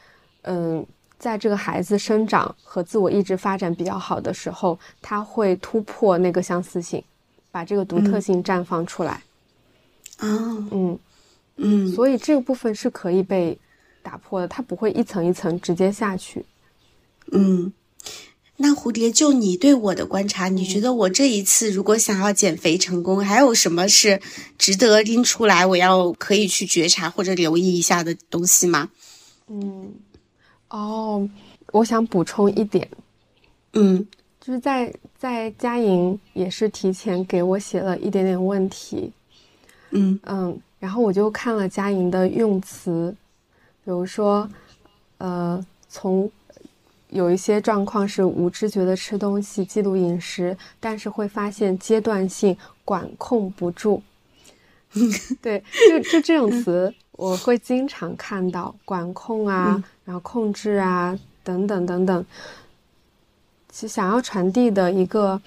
[SPEAKER 2] 嗯。在这个孩子生长和自我意志发展比较好的时候，他会突破那个相似性，把这个独特性绽放出来。
[SPEAKER 1] 哦，
[SPEAKER 2] 嗯
[SPEAKER 1] 嗯，
[SPEAKER 2] 所以这个部分是可以被打破的，它不会一层一层直接下去。
[SPEAKER 1] 嗯，那蝴蝶，就你对我的观察，你觉得我这一次如果想要减肥成功，还有什么是值得拎出来，我要可以去觉察或者留意一下的东西吗？
[SPEAKER 2] 嗯。哦，我想补充一点，
[SPEAKER 1] 嗯，
[SPEAKER 2] 就是在在佳莹也是提前给我写了一点点问题，
[SPEAKER 1] 嗯
[SPEAKER 2] 嗯，然后我就看了佳莹的用词，比如说，呃，从有一些状况是无知觉的吃东西、记录饮食，但是会发现阶段性管控不住，对，就就这种词。我会经常看到管控啊，然后控制啊，等等等等。其实想要传递的一个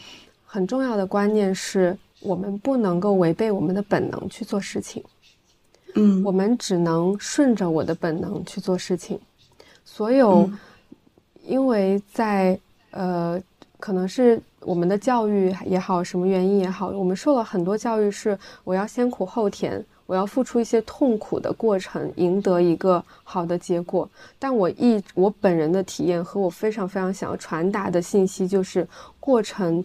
[SPEAKER 2] 很重要的观念是，我们不能够违背我们的本能去做事情。
[SPEAKER 1] 嗯，
[SPEAKER 2] 我们只能顺着我的本能去做事情。所有，因为在呃，可能是我们的教育也好，什么原因也好，我们受了很多教育，是我要先苦后甜。我要付出一些痛苦的过程，赢得一个好的结果。但我一我本人的体验和我非常非常想要传达的信息就是：过程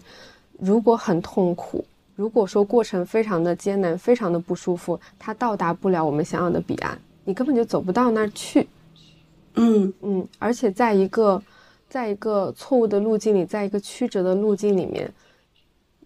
[SPEAKER 2] 如果很痛苦，如果说过程非常的艰难，非常的不舒服，它到达不了我们想要的彼岸，你根本就走不到那儿去。
[SPEAKER 1] 嗯
[SPEAKER 2] 嗯，而且在一个在一个错误的路径里，在一个曲折的路径里面。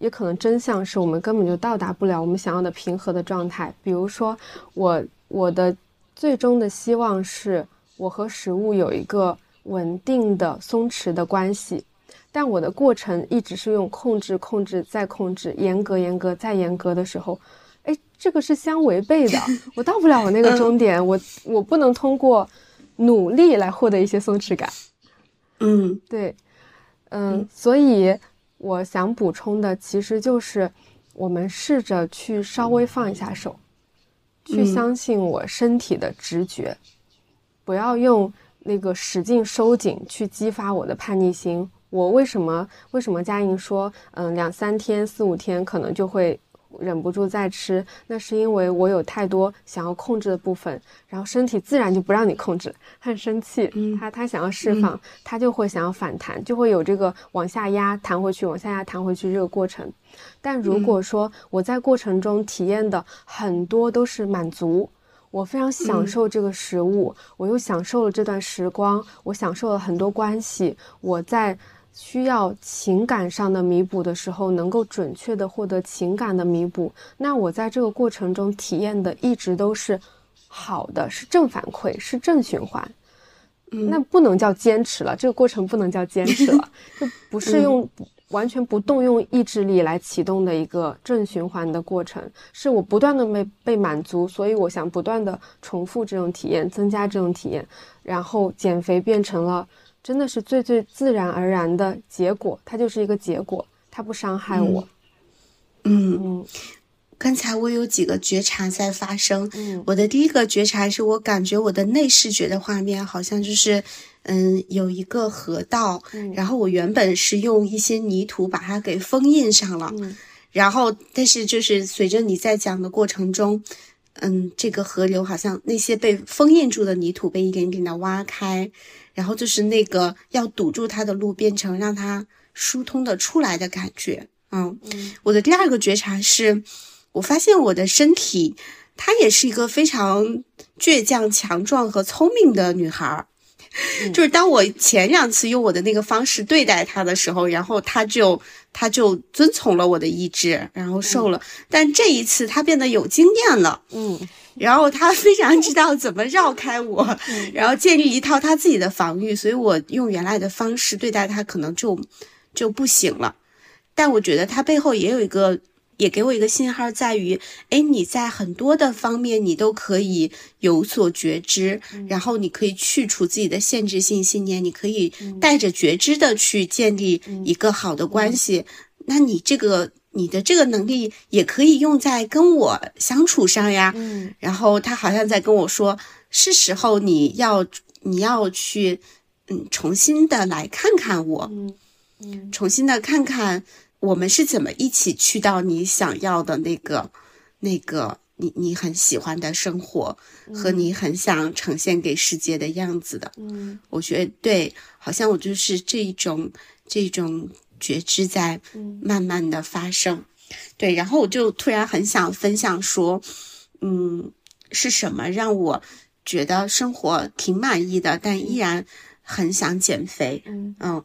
[SPEAKER 2] 也可能真相是我们根本就到达不了我们想要的平和的状态。比如说，我我的最终的希望是我和食物有一个稳定的松弛的关系，但我的过程一直是用控制、控制再控制、严格、严格再严格的时候，哎，这个是相违背的。我到不了我那个终点，我我不能通过努力来获得一些松弛感。
[SPEAKER 1] 嗯，
[SPEAKER 2] 对，嗯，所以。我想补充的其实就是，我们试着去稍微放一下手，去相信我身体的直觉，不要用那个使劲收紧去激发我的叛逆心。我为什么？为什么佳莹说，嗯，两三天、四五天可能就会。忍不住再吃，那是因为我有太多想要控制的部分，然后身体自然就不让你控制，很生气，他他想要释放，他就会想要反弹，就会有这个往下压、弹回去、往下压、弹回去这个过程。但如果说我在过程中体验的很多都是满足，我非常享受这个食物，我又享受了这段时光，我享受了很多关系，我在。需要情感上的弥补的时候，能够准确的获得情感的弥补，那我在这个过程中体验的一直都是好的，是正反馈，是正循环。那不能叫坚持了，这个过程不能叫坚持了，就不是用完全不动用意志力来启动的一个正循环的过程，是我不断的被被满足，所以我想不断的重复这种体验，增加这种体验，然后减肥变成了。真的是最最自然而然的结果，它就是一个结果，它不伤害我。
[SPEAKER 1] 嗯嗯，刚才我有几个觉察在发生。
[SPEAKER 2] 嗯
[SPEAKER 1] 我的第一个觉察是我感觉我的内视觉的画面好像就是，嗯，有一个河道，
[SPEAKER 2] 嗯
[SPEAKER 1] 然后我原本是用一些泥土把它给封印上了，
[SPEAKER 2] 嗯
[SPEAKER 1] 然后但是就是随着你在讲的过程中，嗯，这个河流好像那些被封印住的泥土被一点点的挖开，然后就是那个要堵住它的路变成让它疏通的出来的感觉，嗯。
[SPEAKER 2] 嗯
[SPEAKER 1] 我的第二个觉察是，我发现我的身体，她也是一个非常倔强、强壮和聪明的女孩儿。
[SPEAKER 2] 嗯
[SPEAKER 1] 就是当我前两次用我的那个方式对待她的时候，然后她就她就遵从了我的意志，然后瘦了。但这一次她变得有经验了，
[SPEAKER 2] 嗯
[SPEAKER 1] 然后他非常知道怎么绕开我，然后建立一套他自己的防御，所以我用原来的方式对待他可能就就不行了。但我觉得他背后也有一个，也给我一个信号，在于，哎，你在很多的方面你都可以有所觉知，然后你可以去除自己的限制性信念，你可以带着觉知的去建立一个好的关系。那你这个你的这个能力也可以用在跟我相处上呀。
[SPEAKER 2] 嗯
[SPEAKER 1] 然后他好像在跟我说，是时候你要你要去，嗯，重新的来看看我，
[SPEAKER 2] 嗯嗯
[SPEAKER 1] 重新的看看我们是怎么一起去到你想要的那个那个你你很喜欢的生活和你很想呈现给世界的样子的。
[SPEAKER 2] 嗯
[SPEAKER 1] 我觉得对，好像我就是这一种这种觉知在
[SPEAKER 2] 嗯
[SPEAKER 1] 慢慢的发生。对，然后我就突然很想分享说，嗯，是什么让我觉得生活挺满意的，但依然很想减肥？
[SPEAKER 2] 嗯
[SPEAKER 1] 嗯，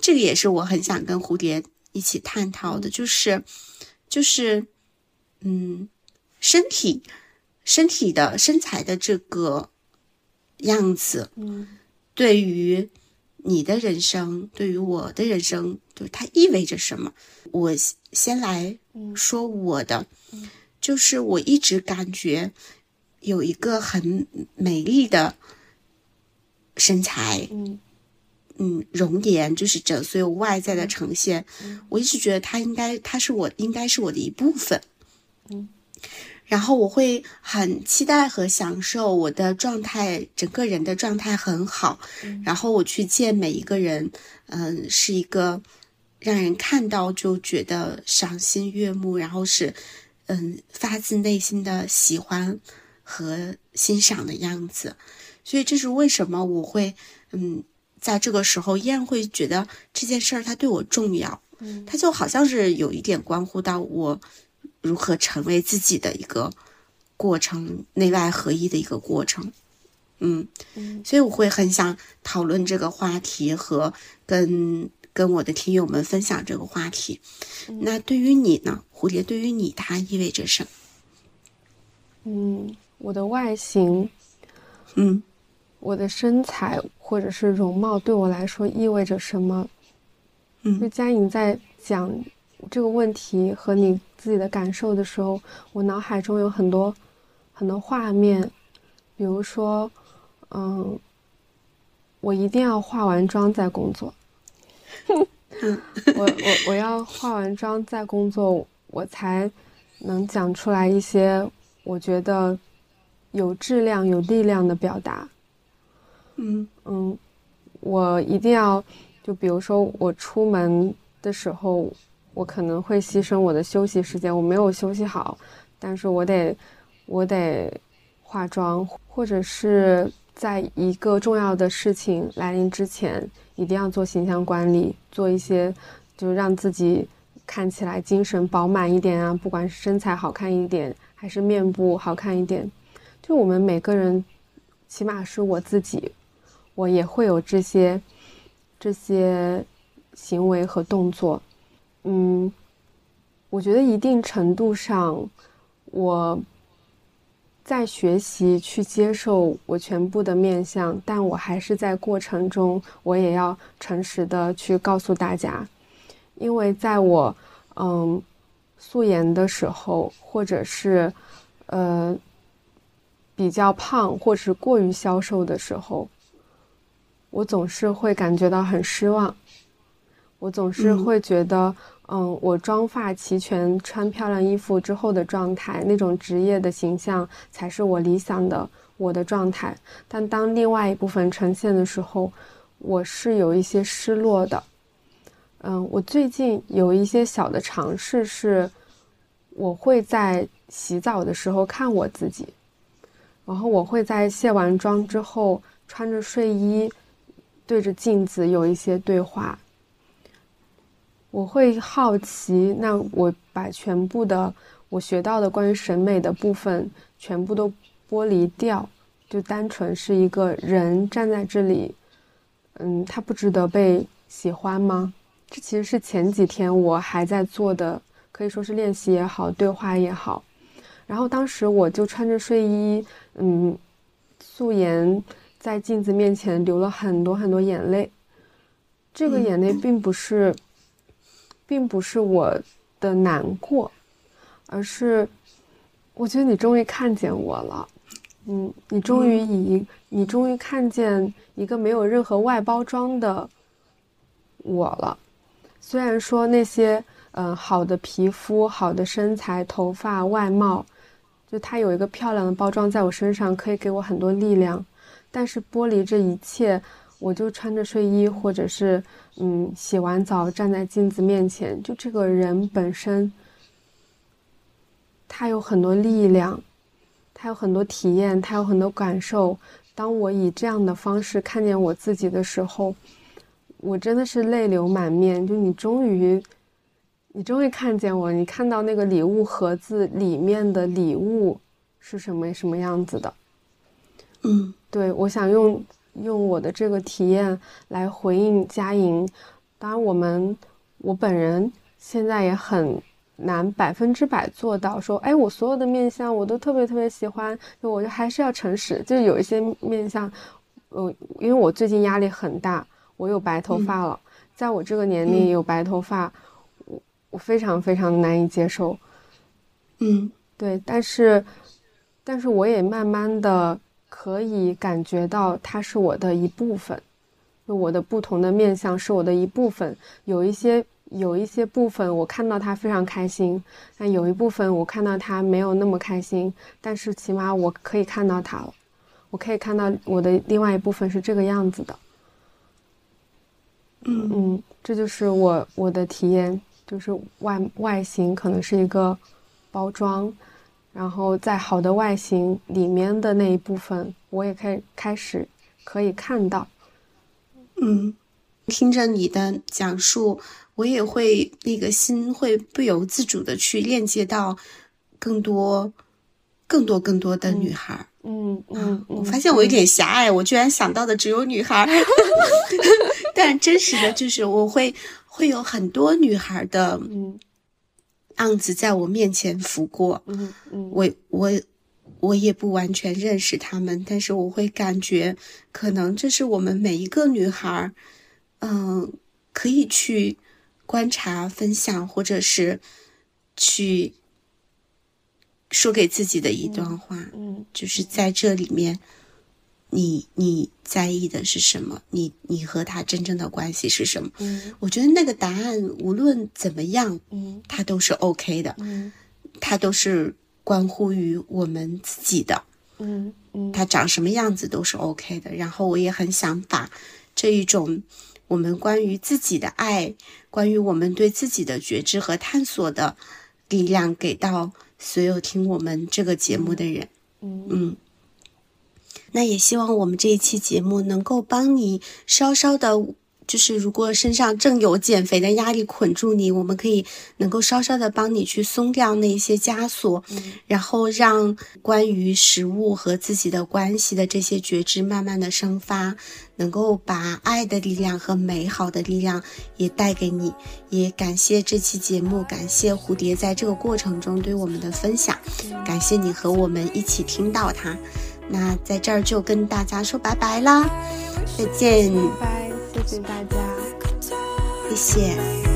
[SPEAKER 1] 这个也是我很想跟蝴蝶一起探讨的，就是就是嗯，身体身体的身材的这个样子，
[SPEAKER 2] 嗯
[SPEAKER 1] 对于你的人生，对于我的人生，就是它意味着什么？我先来
[SPEAKER 2] 嗯
[SPEAKER 1] 说我的，就是我一直感觉有一个很美丽的身材，
[SPEAKER 2] 嗯
[SPEAKER 1] 嗯，容颜，就是整所有外在的呈现，
[SPEAKER 2] 嗯
[SPEAKER 1] 我一直觉得它应该，它是我应该是我的一部分。
[SPEAKER 2] 嗯，
[SPEAKER 1] 然后我会很期待和享受我的状态，整个人的状态很好。
[SPEAKER 2] 嗯
[SPEAKER 1] 然后我去见每一个人，嗯，是一个让人看到就觉得赏心悦目，然后是嗯发自内心的喜欢和欣赏的样子。所以这是为什么我会嗯在这个时候依然会觉得这件事儿它对我重要。
[SPEAKER 2] 嗯
[SPEAKER 1] 它就好像是有一点关乎到我如何成为自己的一个过程，内外合一的一个过程。嗯，
[SPEAKER 2] 嗯
[SPEAKER 1] 所以我会很想讨论这个话题和跟跟我的听友们分享这个话题。那对于你呢，蝴蝶？对于你，它意味着什么？
[SPEAKER 2] 嗯，我的外形，
[SPEAKER 1] 嗯
[SPEAKER 2] 我的身材或者是容貌对我来说意味着什么？就
[SPEAKER 1] 嗯
[SPEAKER 2] 佳颖在讲这个问题和你自己的感受的时候，我脑海中有很多很多画面，比如说，嗯，我一定要化完妆再工作。我我我要化完妆再工作，我才能讲出来一些我觉得有质量、有力量的表达。
[SPEAKER 1] 嗯
[SPEAKER 2] 嗯，我一定要，就比如说我出门的时候，我可能会牺牲我的休息时间，我没有休息好，但是我得，我得化妆，或者是在一个重要的事情来临之前，一定要做形象管理，做一些就让自己看起来精神饱满一点啊，不管是身材好看一点，还是面部好看一点，就我们每个人，起码是我自己。我也会有这些这些行为和动作，嗯，我觉得一定程度上，我在学习去接受我全部的面相，但我还是在过程中，我也要诚实的去告诉大家，因为在我嗯素颜的时候，或者是呃比较胖或者是过于消瘦的时候。我总是会感觉到很失望，我总是会觉得，嗯，我妆发齐全、穿漂亮衣服之后的状态，那种职业的形象才是我理想的我的状态。但当另外一部分呈现的时候，我是有一些失落的。嗯，我最近有一些小的尝试是，我会在洗澡的时候看我自己，然后我会在卸完妆之后穿着睡衣，对着镜子有一些对话。我会好奇，那我把全部的我学到的关于审美的部分全部都剥离掉，就单纯是一个人站在这里，嗯，他不值得被喜欢吗？这其实是前几天我还在做的，可以说是练习也好，对话也好。然后当时我就穿着睡衣，嗯，素颜在镜子面前流了很多很多眼泪，这个眼泪并不是。并不是我的难过，而是我觉得你终于看见我了，嗯，你终于以你终于看见一个没有任何外包装的我了。虽然说那些嗯好的皮肤、好的身材、头发、外貌，就它有一个漂亮的包装在我身上，可以给我很多力量，但是剥离这一切。我就穿着睡衣，或者是嗯，洗完澡站在镜子面前，就这个人本身，他有很多力量，他有很多体验，他有很多感受。当我以这样的方式看见我自己的时候，我真的是泪流满面。就你终于，你终于看见我，你看到那个礼物盒子里面的礼物是什么什么样子的？
[SPEAKER 1] 嗯，
[SPEAKER 2] 对，我想用。用我的这个体验来回应佳莹，当然我们我本人现在也很难百分之百做到说，哎，我所有的面相我都特别特别喜欢，就我就还是要诚实，就有一些面相，呃，因为我最近压力很大，我有白头发了，在我这个年龄有白头发，我我非常非常难以接受，
[SPEAKER 1] 嗯，
[SPEAKER 2] 对，但是但是我也慢慢的。可以感觉到它是我的一部分，就我的不同的面相是我的一部分。有一些有一些部分我看到它非常开心，但有一部分我看到它没有那么开心。但是起码我可以看到它了，我可以看到我的另外一部分是这个样子的。
[SPEAKER 1] 嗯
[SPEAKER 2] 嗯，这就是我我的体验，就是外外形可能是一个包装。然后在好的外形里面的那一部分，我也可以开始可以看到。
[SPEAKER 1] 嗯，听着你的讲述，我也会那个心会不由自主的去链接到更多、更多、更多的女孩。
[SPEAKER 2] 嗯嗯，
[SPEAKER 1] 我发现我有点狭隘，我居然想到的只有女孩。但真实的就是，我会会有很多女孩的。
[SPEAKER 2] 嗯。
[SPEAKER 1] 样子在我面前拂过，
[SPEAKER 2] 嗯嗯，
[SPEAKER 1] 我我我也不完全认识他们，但是我会感觉，可能这是我们每一个女孩，嗯，可以去观察、分享，或者是去说给自己的一段话，
[SPEAKER 2] 嗯，
[SPEAKER 1] 就是在这里面。你你在意的是什么？你你和他真正的关系是什么？
[SPEAKER 2] 嗯，
[SPEAKER 1] 我觉得那个答案无论怎么样，
[SPEAKER 2] 嗯，
[SPEAKER 1] 它都是 OK 的，
[SPEAKER 2] 嗯，
[SPEAKER 1] 它都是关乎于我们自己的，
[SPEAKER 2] 嗯嗯，
[SPEAKER 1] 它长什么样子都是 OK 的。然后我也很想把这一种我们关于自己的爱，关于我们对自己的觉知和探索的力量，给到所有听我们这个节目的人，
[SPEAKER 2] 嗯
[SPEAKER 1] 嗯。那也希望我们这一期节目能够帮你稍稍的，就是如果身上正有减肥的压力捆住你，我们可以能够稍稍的帮你去松掉那些枷锁，然后让关于食物和自己的关系的这些觉知慢慢的生发，能够把爱的力量和美好的力量也带给你。也感谢这期节目，感谢蝴蝶在这个过程中对我们的分享，感谢你和我们一起听到它。那在这儿就跟大家说拜拜啦，再见，
[SPEAKER 2] 拜拜，谢谢大家，
[SPEAKER 1] 谢谢。